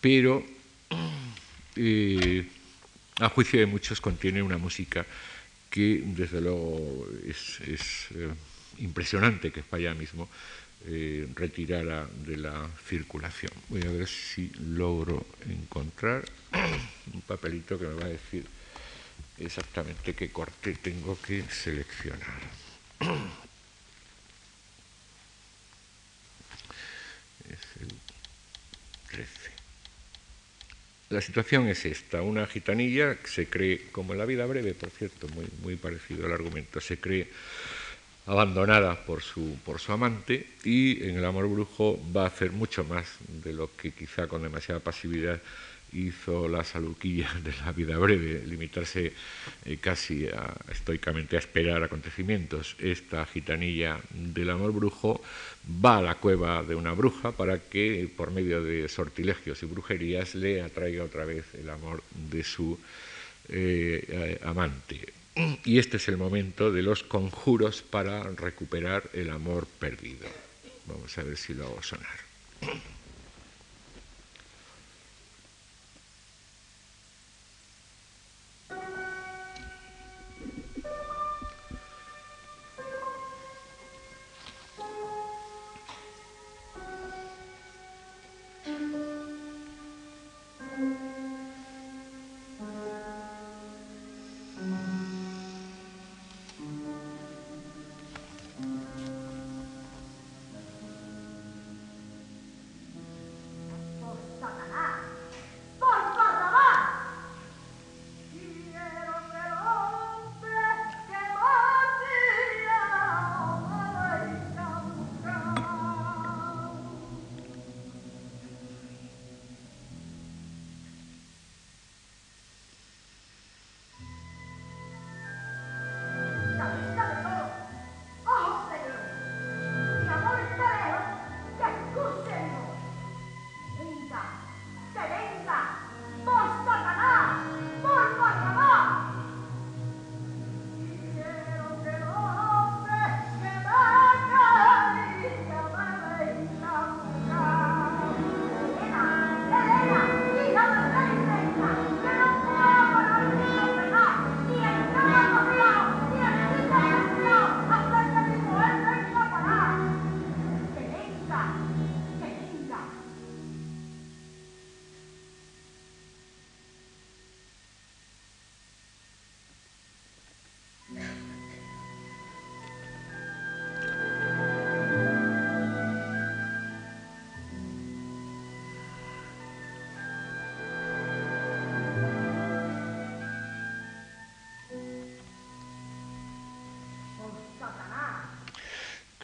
pero a juicio de muchos contiene una música que desde luego es, eh, impresionante que Falla mismo eh, retirara de la circulación. Voy a ver si logro encontrar un papelito que me va a decir exactamente qué corte tengo que seleccionar. Es el 13. La situación es esta, una gitanilla se cree, como en la vida breve, por cierto, muy, muy parecido al argumento, se cree abandonada por su, por su amante y en el amor brujo va a hacer mucho más de lo que quizá con demasiada pasividad hizo la saluquilla <laughs> de la vida breve, limitarse eh, casi estoicamente a esperar acontecimientos. Esta gitanilla del amor brujo va a la cueva de una bruja para que, por medio de sortilegios y brujerías, le atraiga otra vez el amor de su eh, amante. Y este es el momento de los conjuros para recuperar el amor perdido. Vamos a ver si lo hago sonar.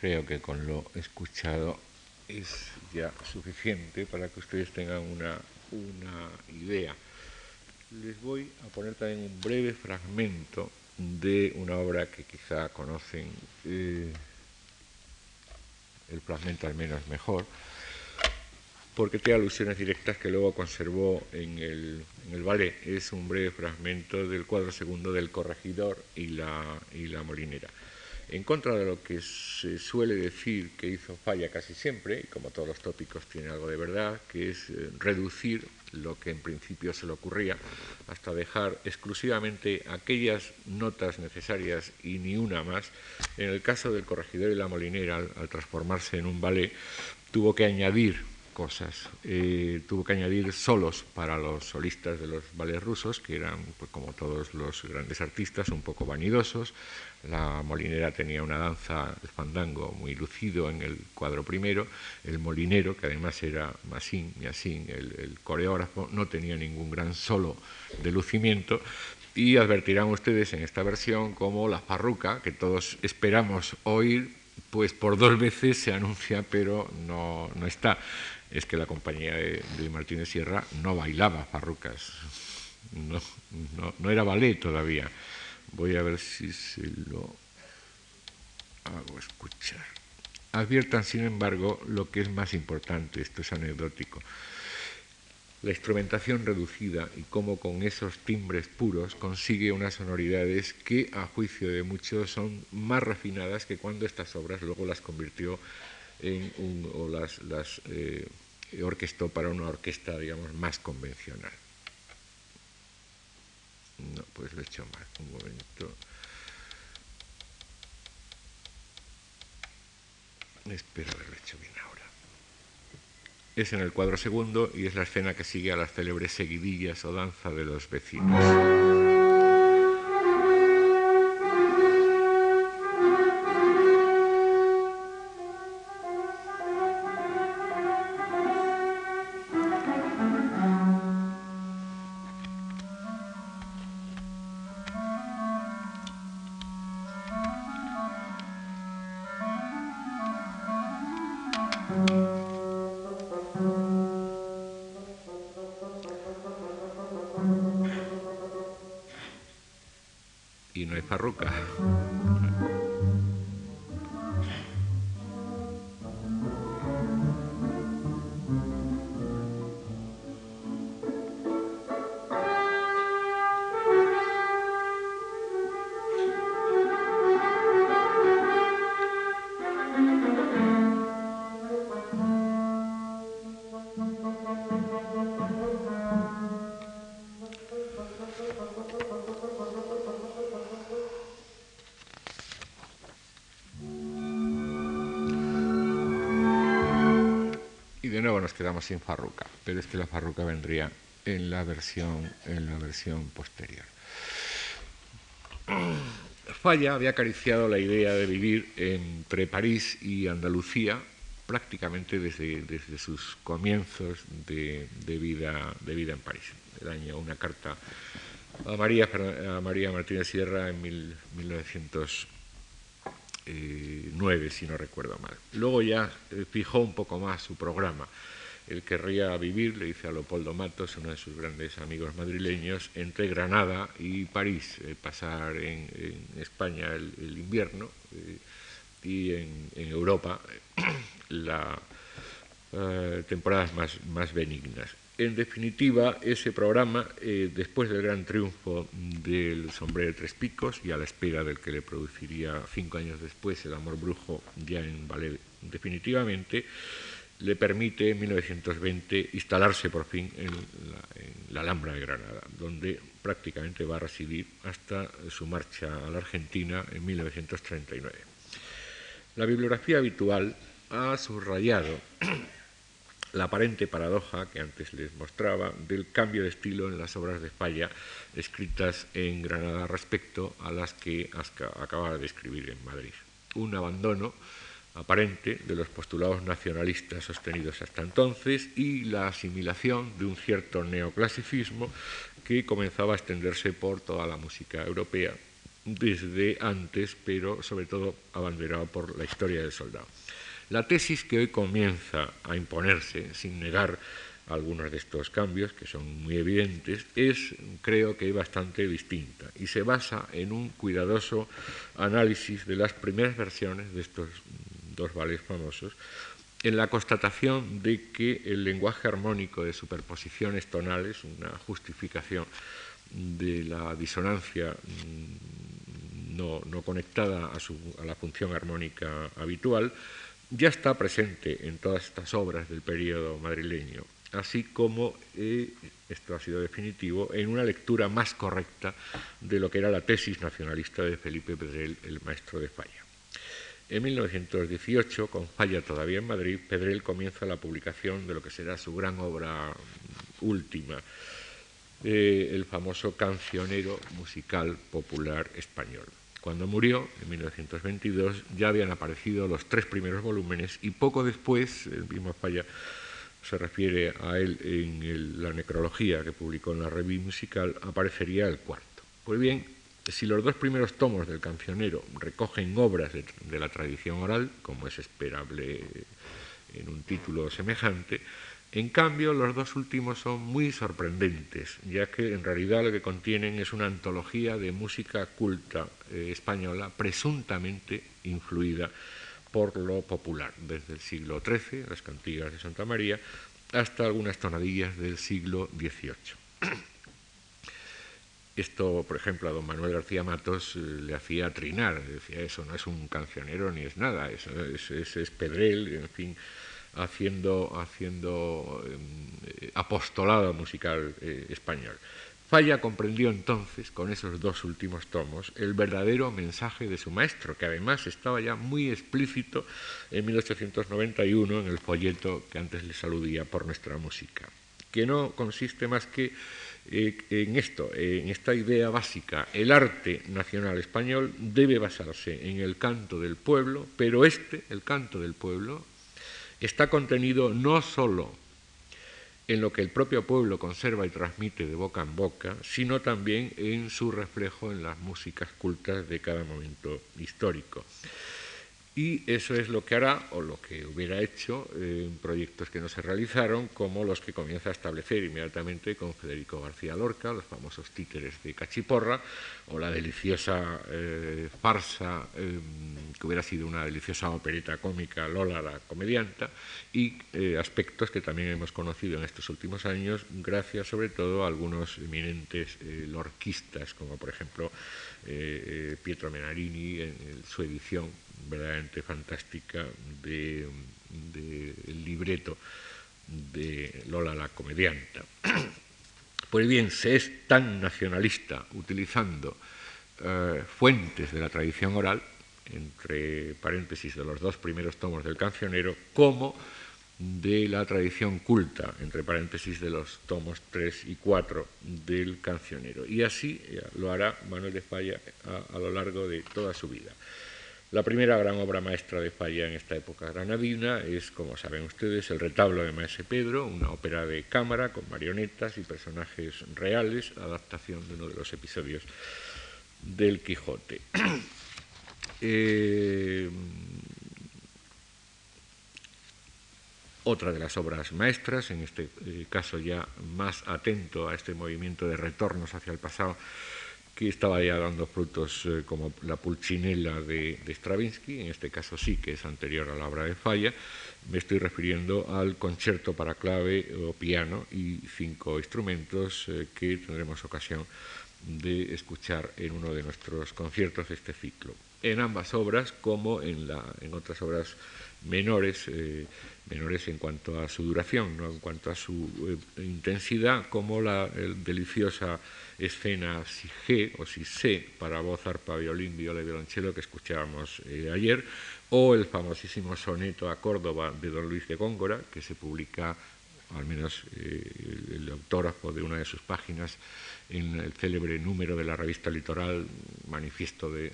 Creo que con lo escuchado es ya suficiente para que ustedes tengan una, idea. Les voy a poner también un breve fragmento de una obra que quizá conocen, eh, el fragmento al menos mejor, porque tiene alusiones directas que luego conservó en el, en ballet. Es un breve fragmento del cuadro segundo del corregidor y la, y la molinera en contra de lo que se suele decir que hizo Falla casi siempre, y como todos los tópicos tiene algo de verdad, que es eh, reducir lo que en principio se le ocurría hasta dejar exclusivamente aquellas notas necesarias y ni una más. En el caso del corregidor y la molinera, al, transformarse en un ballet, tuvo que añadir cosas. Eh, tuvo que añadir solos para los solistas de los ballets rusos, que eran, pues, como todos los grandes artistas, un poco vanidosos, la molinera tenía una danza, el fandango, muy lucido en el cuadro primero. El molinero, que además era Massin, Yassin, el, el coreógrafo, no tenía ningún gran solo de lucimiento. Y advertirán ustedes en esta versión como la farruca, que todos esperamos oír, pues por dos veces se anuncia, pero no, no está. Es que la compañía de, de Martínez Sierra no bailaba farrucas, no, no, no era ballet todavía. Voy a ver si se lo hago escuchar. Adviertan, sin embargo, lo que es más importante, esto es anecdótico. La instrumentación reducida y cómo con esos timbres puros consigue unas sonoridades que, a juicio de muchos, son más refinadas que cuando estas obras luego las convirtió en un, o las, las eh, orquestó para una orquesta, digamos, más convencional. No, pues lo he hecho mal. Un momento. Espero haberlo hecho bien ahora. Es en el cuadro segundo y es la escena que sigue a las célebres seguidillas o danza de los vecinos. Nos sin farruca, pero es que la farruca vendría en la versión, en la versión posterior. Falla había acariciado la idea de vivir entre París y Andalucía prácticamente desde, desde sus comienzos de, vida, de vida en París. El año una carta a María, a María Martínez Sierra en 1900 nueve, si no recuerdo mal. Luego ya eh, fijó un poco más su programa. Él querría vivir, le dice a Leopoldo Matos, uno de sus grandes amigos madrileños, entre Granada y París, eh, pasar en, España el, invierno eh, y en, Europa las temporadas más, benignas. En definitiva, ese programa, eh, después del gran triunfo del Sombrero de Tres Picos y a la espera del que le produciría cinco años después el Amor Brujo ya en ballet definitivamente, le permite en 1920 instalarse por fin en la, Alhambra de Granada, donde prácticamente va a residir hasta su marcha a la Argentina en 1939. La bibliografía habitual ha subrayado la aparente paradoja que antes les mostraba del cambio de estilo en las obras de Falla escritas en Granada respecto a las que acababa de escribir en Madrid. Un abandono aparente de los postulados nacionalistas sostenidos hasta entonces y la asimilación de un cierto neoclasicismo que comenzaba a extenderse por toda la música europea desde antes, pero sobre todo abanderado por la historia del soldado. La tesis que hoy comienza a imponerse, sin negar algunos de estos cambios, que son muy evidentes, es, creo que, bastante distinta y se basa en un cuidadoso análisis de las primeras versiones de estos dos vales famosos, en la constatación de que el lenguaje armónico de superposiciones tonales, una justificación de la disonancia mm, no, conectada a, la función armónica habitual, ya está presente en todas estas obras del periodo madrileño, así como, eh, esto ha sido definitivo, en una lectura más correcta de lo que era la tesis nacionalista de Felipe Pedrel, el maestro de Falla. En 1918, con Falla todavía en Madrid, Pedrel comienza la publicación de lo que será su gran obra última, eh, el famoso cancionero musical popular español. Cuando murió, en 1922, ya habían aparecido los tres primeros volúmenes y poco después, el mismo Falla se refiere a él en la necrología que publicó en la revista musical, aparecería el cuarto. Pues bien, si los dos primeros tomos del cancionero recogen obras de, la tradición oral, como es esperable en un título semejante, en cambio los dos últimos son muy sorprendentes, ya que en realidad lo que contienen es una antología de música culta eh, española presuntamente influida por lo popular, desde el siglo XIII, las cantigas de Santa María, hasta algunas tonadillas del siglo XVIII. Esto, por ejemplo, a don Manuel García Matos eh, le hacía trinar, decía, eso no es un cancionero ni es nada, eso es, Pedrel, en fin, haciendo, haciendo em, apostolado musical eh, español. Falla comprendió entonces, con esos dos últimos tomos, el verdadero mensaje de su maestro, que además estaba ya muy explícito en 1891 en el folleto que antes les aludía por nuestra música, que no consiste más que eh, en esto, en esta idea básica, el arte nacional español debe basarse en el canto del pueblo, pero este, el canto del pueblo, está contenido no sólo en lo que el propio pueblo conserva y transmite de boca en boca, sino también en su reflejo en las músicas cultas de cada momento histórico. Y eso es lo que hará, o lo que hubiera hecho, en proyectos que no se realizaron, como los que comienza a establecer inmediatamente con Federico García Lorca, los famosos títeres de Cachiporra, o la deliciosa eh, farsa, em, que hubiera sido una deliciosa opereta cómica, Lola la comedianta, y eh, aspectos que también hemos conocido en estos últimos años, gracias sobre todo a algunos eminentes eh, lorquistas, como por ejemplo Pietro Menarini en su edición verdaderamente fantástica del libreto de Lola la comedianta. <clears throat> Pues bien, se es tan nacionalista utilizando eh, fuentes de la tradición oral, entre paréntesis de los dos primeros tomos del cancionero, como de la tradición culta, entre paréntesis de los tomos 3 y 4 del cancionero. Y así lo hará Manuel de Falla a lo largo de toda su vida. La primera gran obra maestra de Falla en esta época granadina es, como saben ustedes, El retablo de Maese Pedro, una ópera de cámara con marionetas y personajes reales, adaptación de uno de los episodios del Quijote. <clears throat> Eh, otra de las obras maestras, en este eh, caso ya más atento a este movimiento de retornos hacia el pasado, que estaba ya dando frutos eh, como la Pulcinella de, Stravinsky, en este caso sí que es anterior a la obra de Falla. Me estoy refiriendo al concierto para clave o piano y cinco instrumentos eh, que tendremos ocasión de escuchar en uno de nuestros conciertos de este ciclo. En ambas obras, como en, la, en otras obras menores, eh, menores en cuanto a su duración, no en cuanto a su intensidad, como la deliciosa escena si G o si C para voz, arpa, violín, viola y violonchelo que escuchábamos eh, ayer, o el famosísimo soneto a Córdoba de don Luis de Góngora, que se publica, al menos eh, el autógrafo de una de sus páginas, en el célebre número de la revista Litoral, manifiesto de,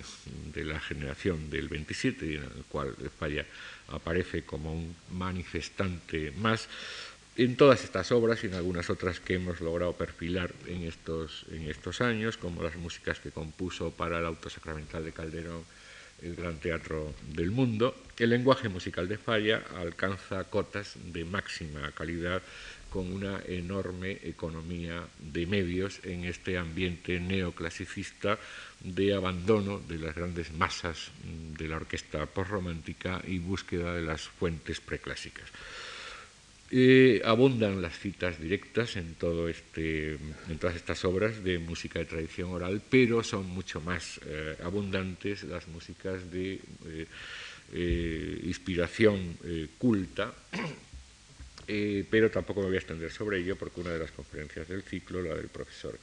de la generación del 27, en el cual Falla aparece como un manifestante más en todas estas obras y en algunas otras que hemos logrado perfilar en estos, en estos años, como las músicas que compuso para el Auto Sacramental de Calderón, el Gran Teatro del Mundo, el lenguaje musical de Falla alcanza cotas de máxima calidad con una enorme economía de medios en este ambiente neoclasicista de abandono de las grandes masas de la orquesta postromántica y búsqueda de las fuentes preclásicas. Eh, abundan las citas directas este, en todas estas obras de música de tradición oral, pero son mucho más eh, abundantes las músicas de eh, inspiración culta, pero tampoco me voy a extender sobre ello porque una de las conferencias del ciclo, la del profesor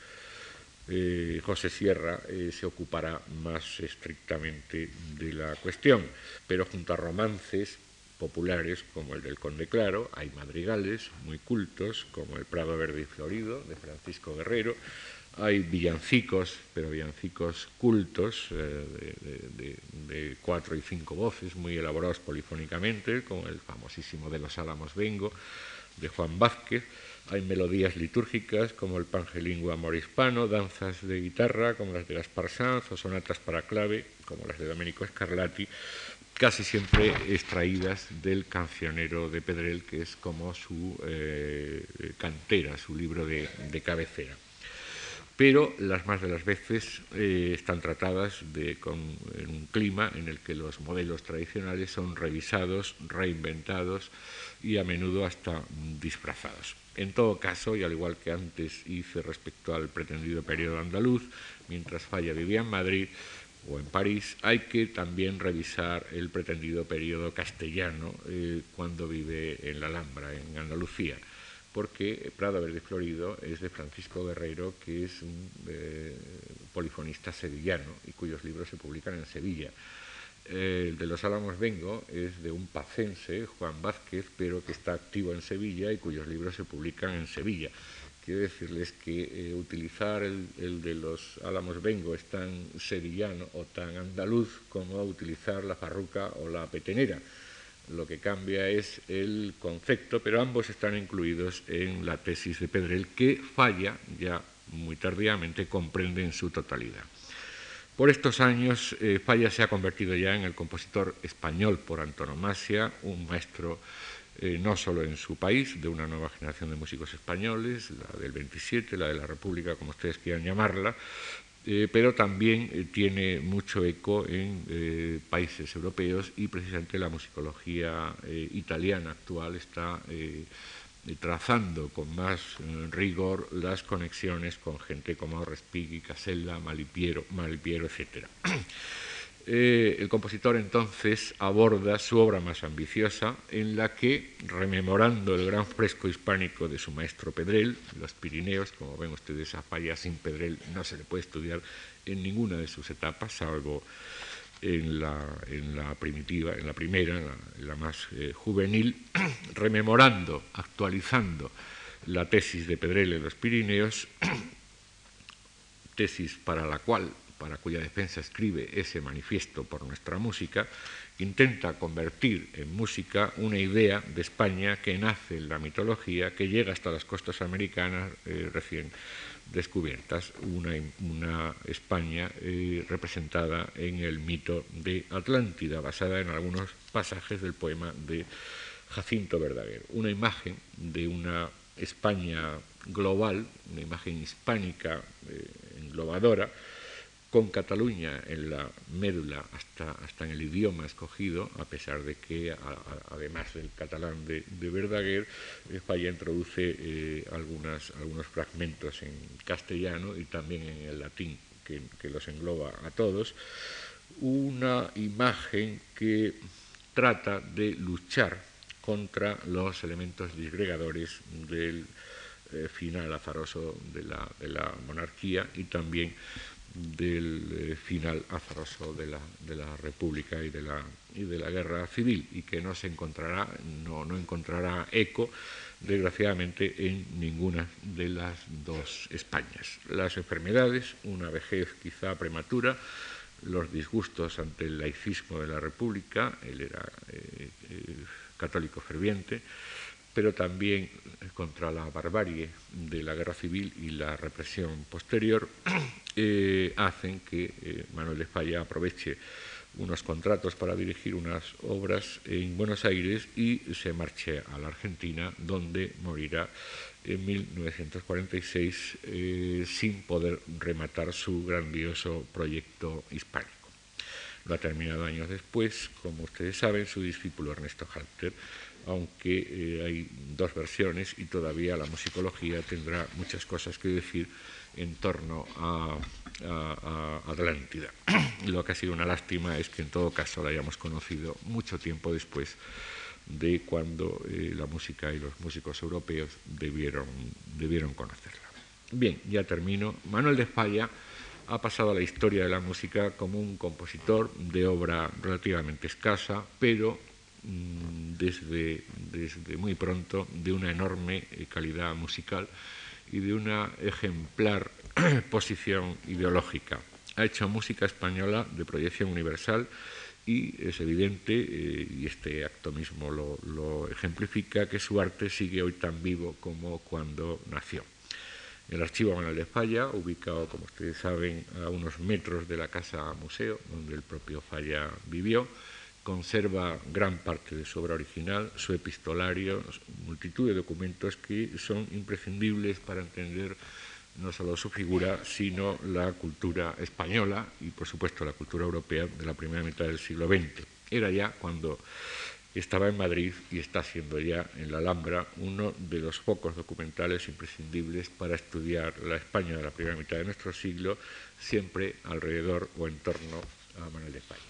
José Sierra, se ocupará más estrictamente de la cuestión, pero junto a romances, populares como el del Conde Claro, hay madrigales muy cultos como el Prado Verde y Florido de Francisco Guerrero, hay villancicos, pero villancicos cultos eh, de, cuatro y cinco voces, muy elaborados polifónicamente, como el famosísimo de los Álamos Vengo de Juan Vázquez. Hay melodías litúrgicas como el Pangelingua amor hispano, danzas de guitarra como las de Gaspar Sanz o sonatas para clave como las de Domenico Scarlatti casi siempre extraídas del cancionero de Pedrel, que es como su eh, cantera, su libro de, cabecera. Pero las más de las veces eh, están tratadas con, en un clima en el que los modelos tradicionales son revisados, reinventados y a menudo hasta disfrazados. En todo caso, y al igual que antes hice respecto al pretendido periodo andaluz, mientras Falla vivía en Madrid, o en París, hay que también revisar el pretendido periodo castellano eh, cuando vive en la Alhambra, en Andalucía, porque Prado Verde Florido es de Francisco Guerrero, que es un eh, polifonista sevillano y cuyos libros se publican en Sevilla. El de los Álamos Vengo es de un pacense, Juan Vázquez, pero que está activo en Sevilla y cuyos libros se publican en Sevilla. Quiero decirles que eh, utilizar el, de los Álamos Vengo es tan sevillano o tan andaluz como utilizar la farruca o la petenera. Lo que cambia es el concepto, pero ambos están incluidos en la tesis de Pedrel, que falla ya muy tardíamente, comprende en su totalidad. Por estos años, eh, Falla se ha convertido ya en el compositor español por antonomasia, un maestro eh, no solo en su país, de una nueva generación de músicos españoles, la del 27, la de la República, como ustedes quieran llamarla, eh, pero también eh, tiene mucho eco en países europeos y precisamente la musicología italiana actual está trazando con más rigor las conexiones con gente como Respighi, Casella, Malipiero, Malipiero etc. Eh, el compositor entonces aborda su obra más ambiciosa, en la que, rememorando el gran fresco hispánico de su maestro Pedrel, los Pirineos, como ven ustedes, a falla sin Pedrel no se le puede estudiar en ninguna de sus etapas, salvo en la, primitiva, en la primera, en la, más eh, juvenil, <clears throat> rememorando, actualizando la tesis de Pedrel en los Pirineos, <clears throat> tesis para la cual para cuya defensa escribe ese manifiesto por nuestra música, intenta convertir en música una idea de España que nace en la mitología, que llega hasta las costas americanas eh, recién descubiertas, una, España eh, representada en el mito de Atlántida, basada en algunos pasajes del poema de Jacinto Verdaguer, una imagen de una España global, una imagen hispánica eh, englobadora, con Cataluña en la médula hasta, hasta en el idioma escogido, a pesar de que, además del catalán de, Verdaguer, Falla introduce eh, algunos fragmentos en castellano y también en el latín, que, los engloba a todos, una imagen que trata de luchar contra los elementos disgregadores del eh, final azaroso de la, de la monarquía y también del eh, final azaroso de la, de la República y de la, y de la Guerra Civil y que no se encontrará, no, no encontrará eco, desgraciadamente, en ninguna de las dos Españas. Las enfermedades, una vejez quizá prematura, los disgustos ante el laicismo de la República, él era eh, eh, católico ferviente, pero también contra la barbarie de la guerra civil y la represión posterior, eh, hacen que eh, Manuel Falla aproveche unos contratos para dirigir unas obras en Buenos Aires y se marche a la Argentina, donde morirá en 1946 eh, sin poder rematar su grandioso proyecto hispánico. Lo ha terminado años después, como ustedes saben, su discípulo Ernesto Halter, aunque eh, hay dos versiones y todavía la musicología tendrá muchas cosas que decir en torno a, Atlántida. <clears throat> Lo que ha sido una lástima es que en todo caso la hayamos conocido mucho tiempo después de cuando eh, la música y los músicos europeos debieron, debieron conocerla. Bien, ya termino. Manuel de Falla ha pasado a la historia de la música como un compositor de obra relativamente escasa, pero mm, desde, desde muy pronto de una enorme eh, calidad musical y de una ejemplar <clears throat> posición ideológica. Ha hecho música española de proyección universal y es evidente, eh, y este acto mismo lo, ejemplifica, que su arte sigue hoy tan vivo como cuando nació. El archivo Manuel de Falla, ubicado, como ustedes saben, a unos metros de la casa museo, donde el propio Falla vivió, conserva gran parte de su obra original, su epistolario, multitud de documentos que son imprescindibles para entender no solo su figura, sino la cultura española y, por supuesto, la cultura europea de la primera mitad del siglo XX. Era ya cuando estaba en Madrid y está siendo ya en la Alhambra uno de los pocos documentales imprescindibles para estudiar la España de la primera mitad de nuestro siglo, siempre alrededor o en torno a Manuel de Falla.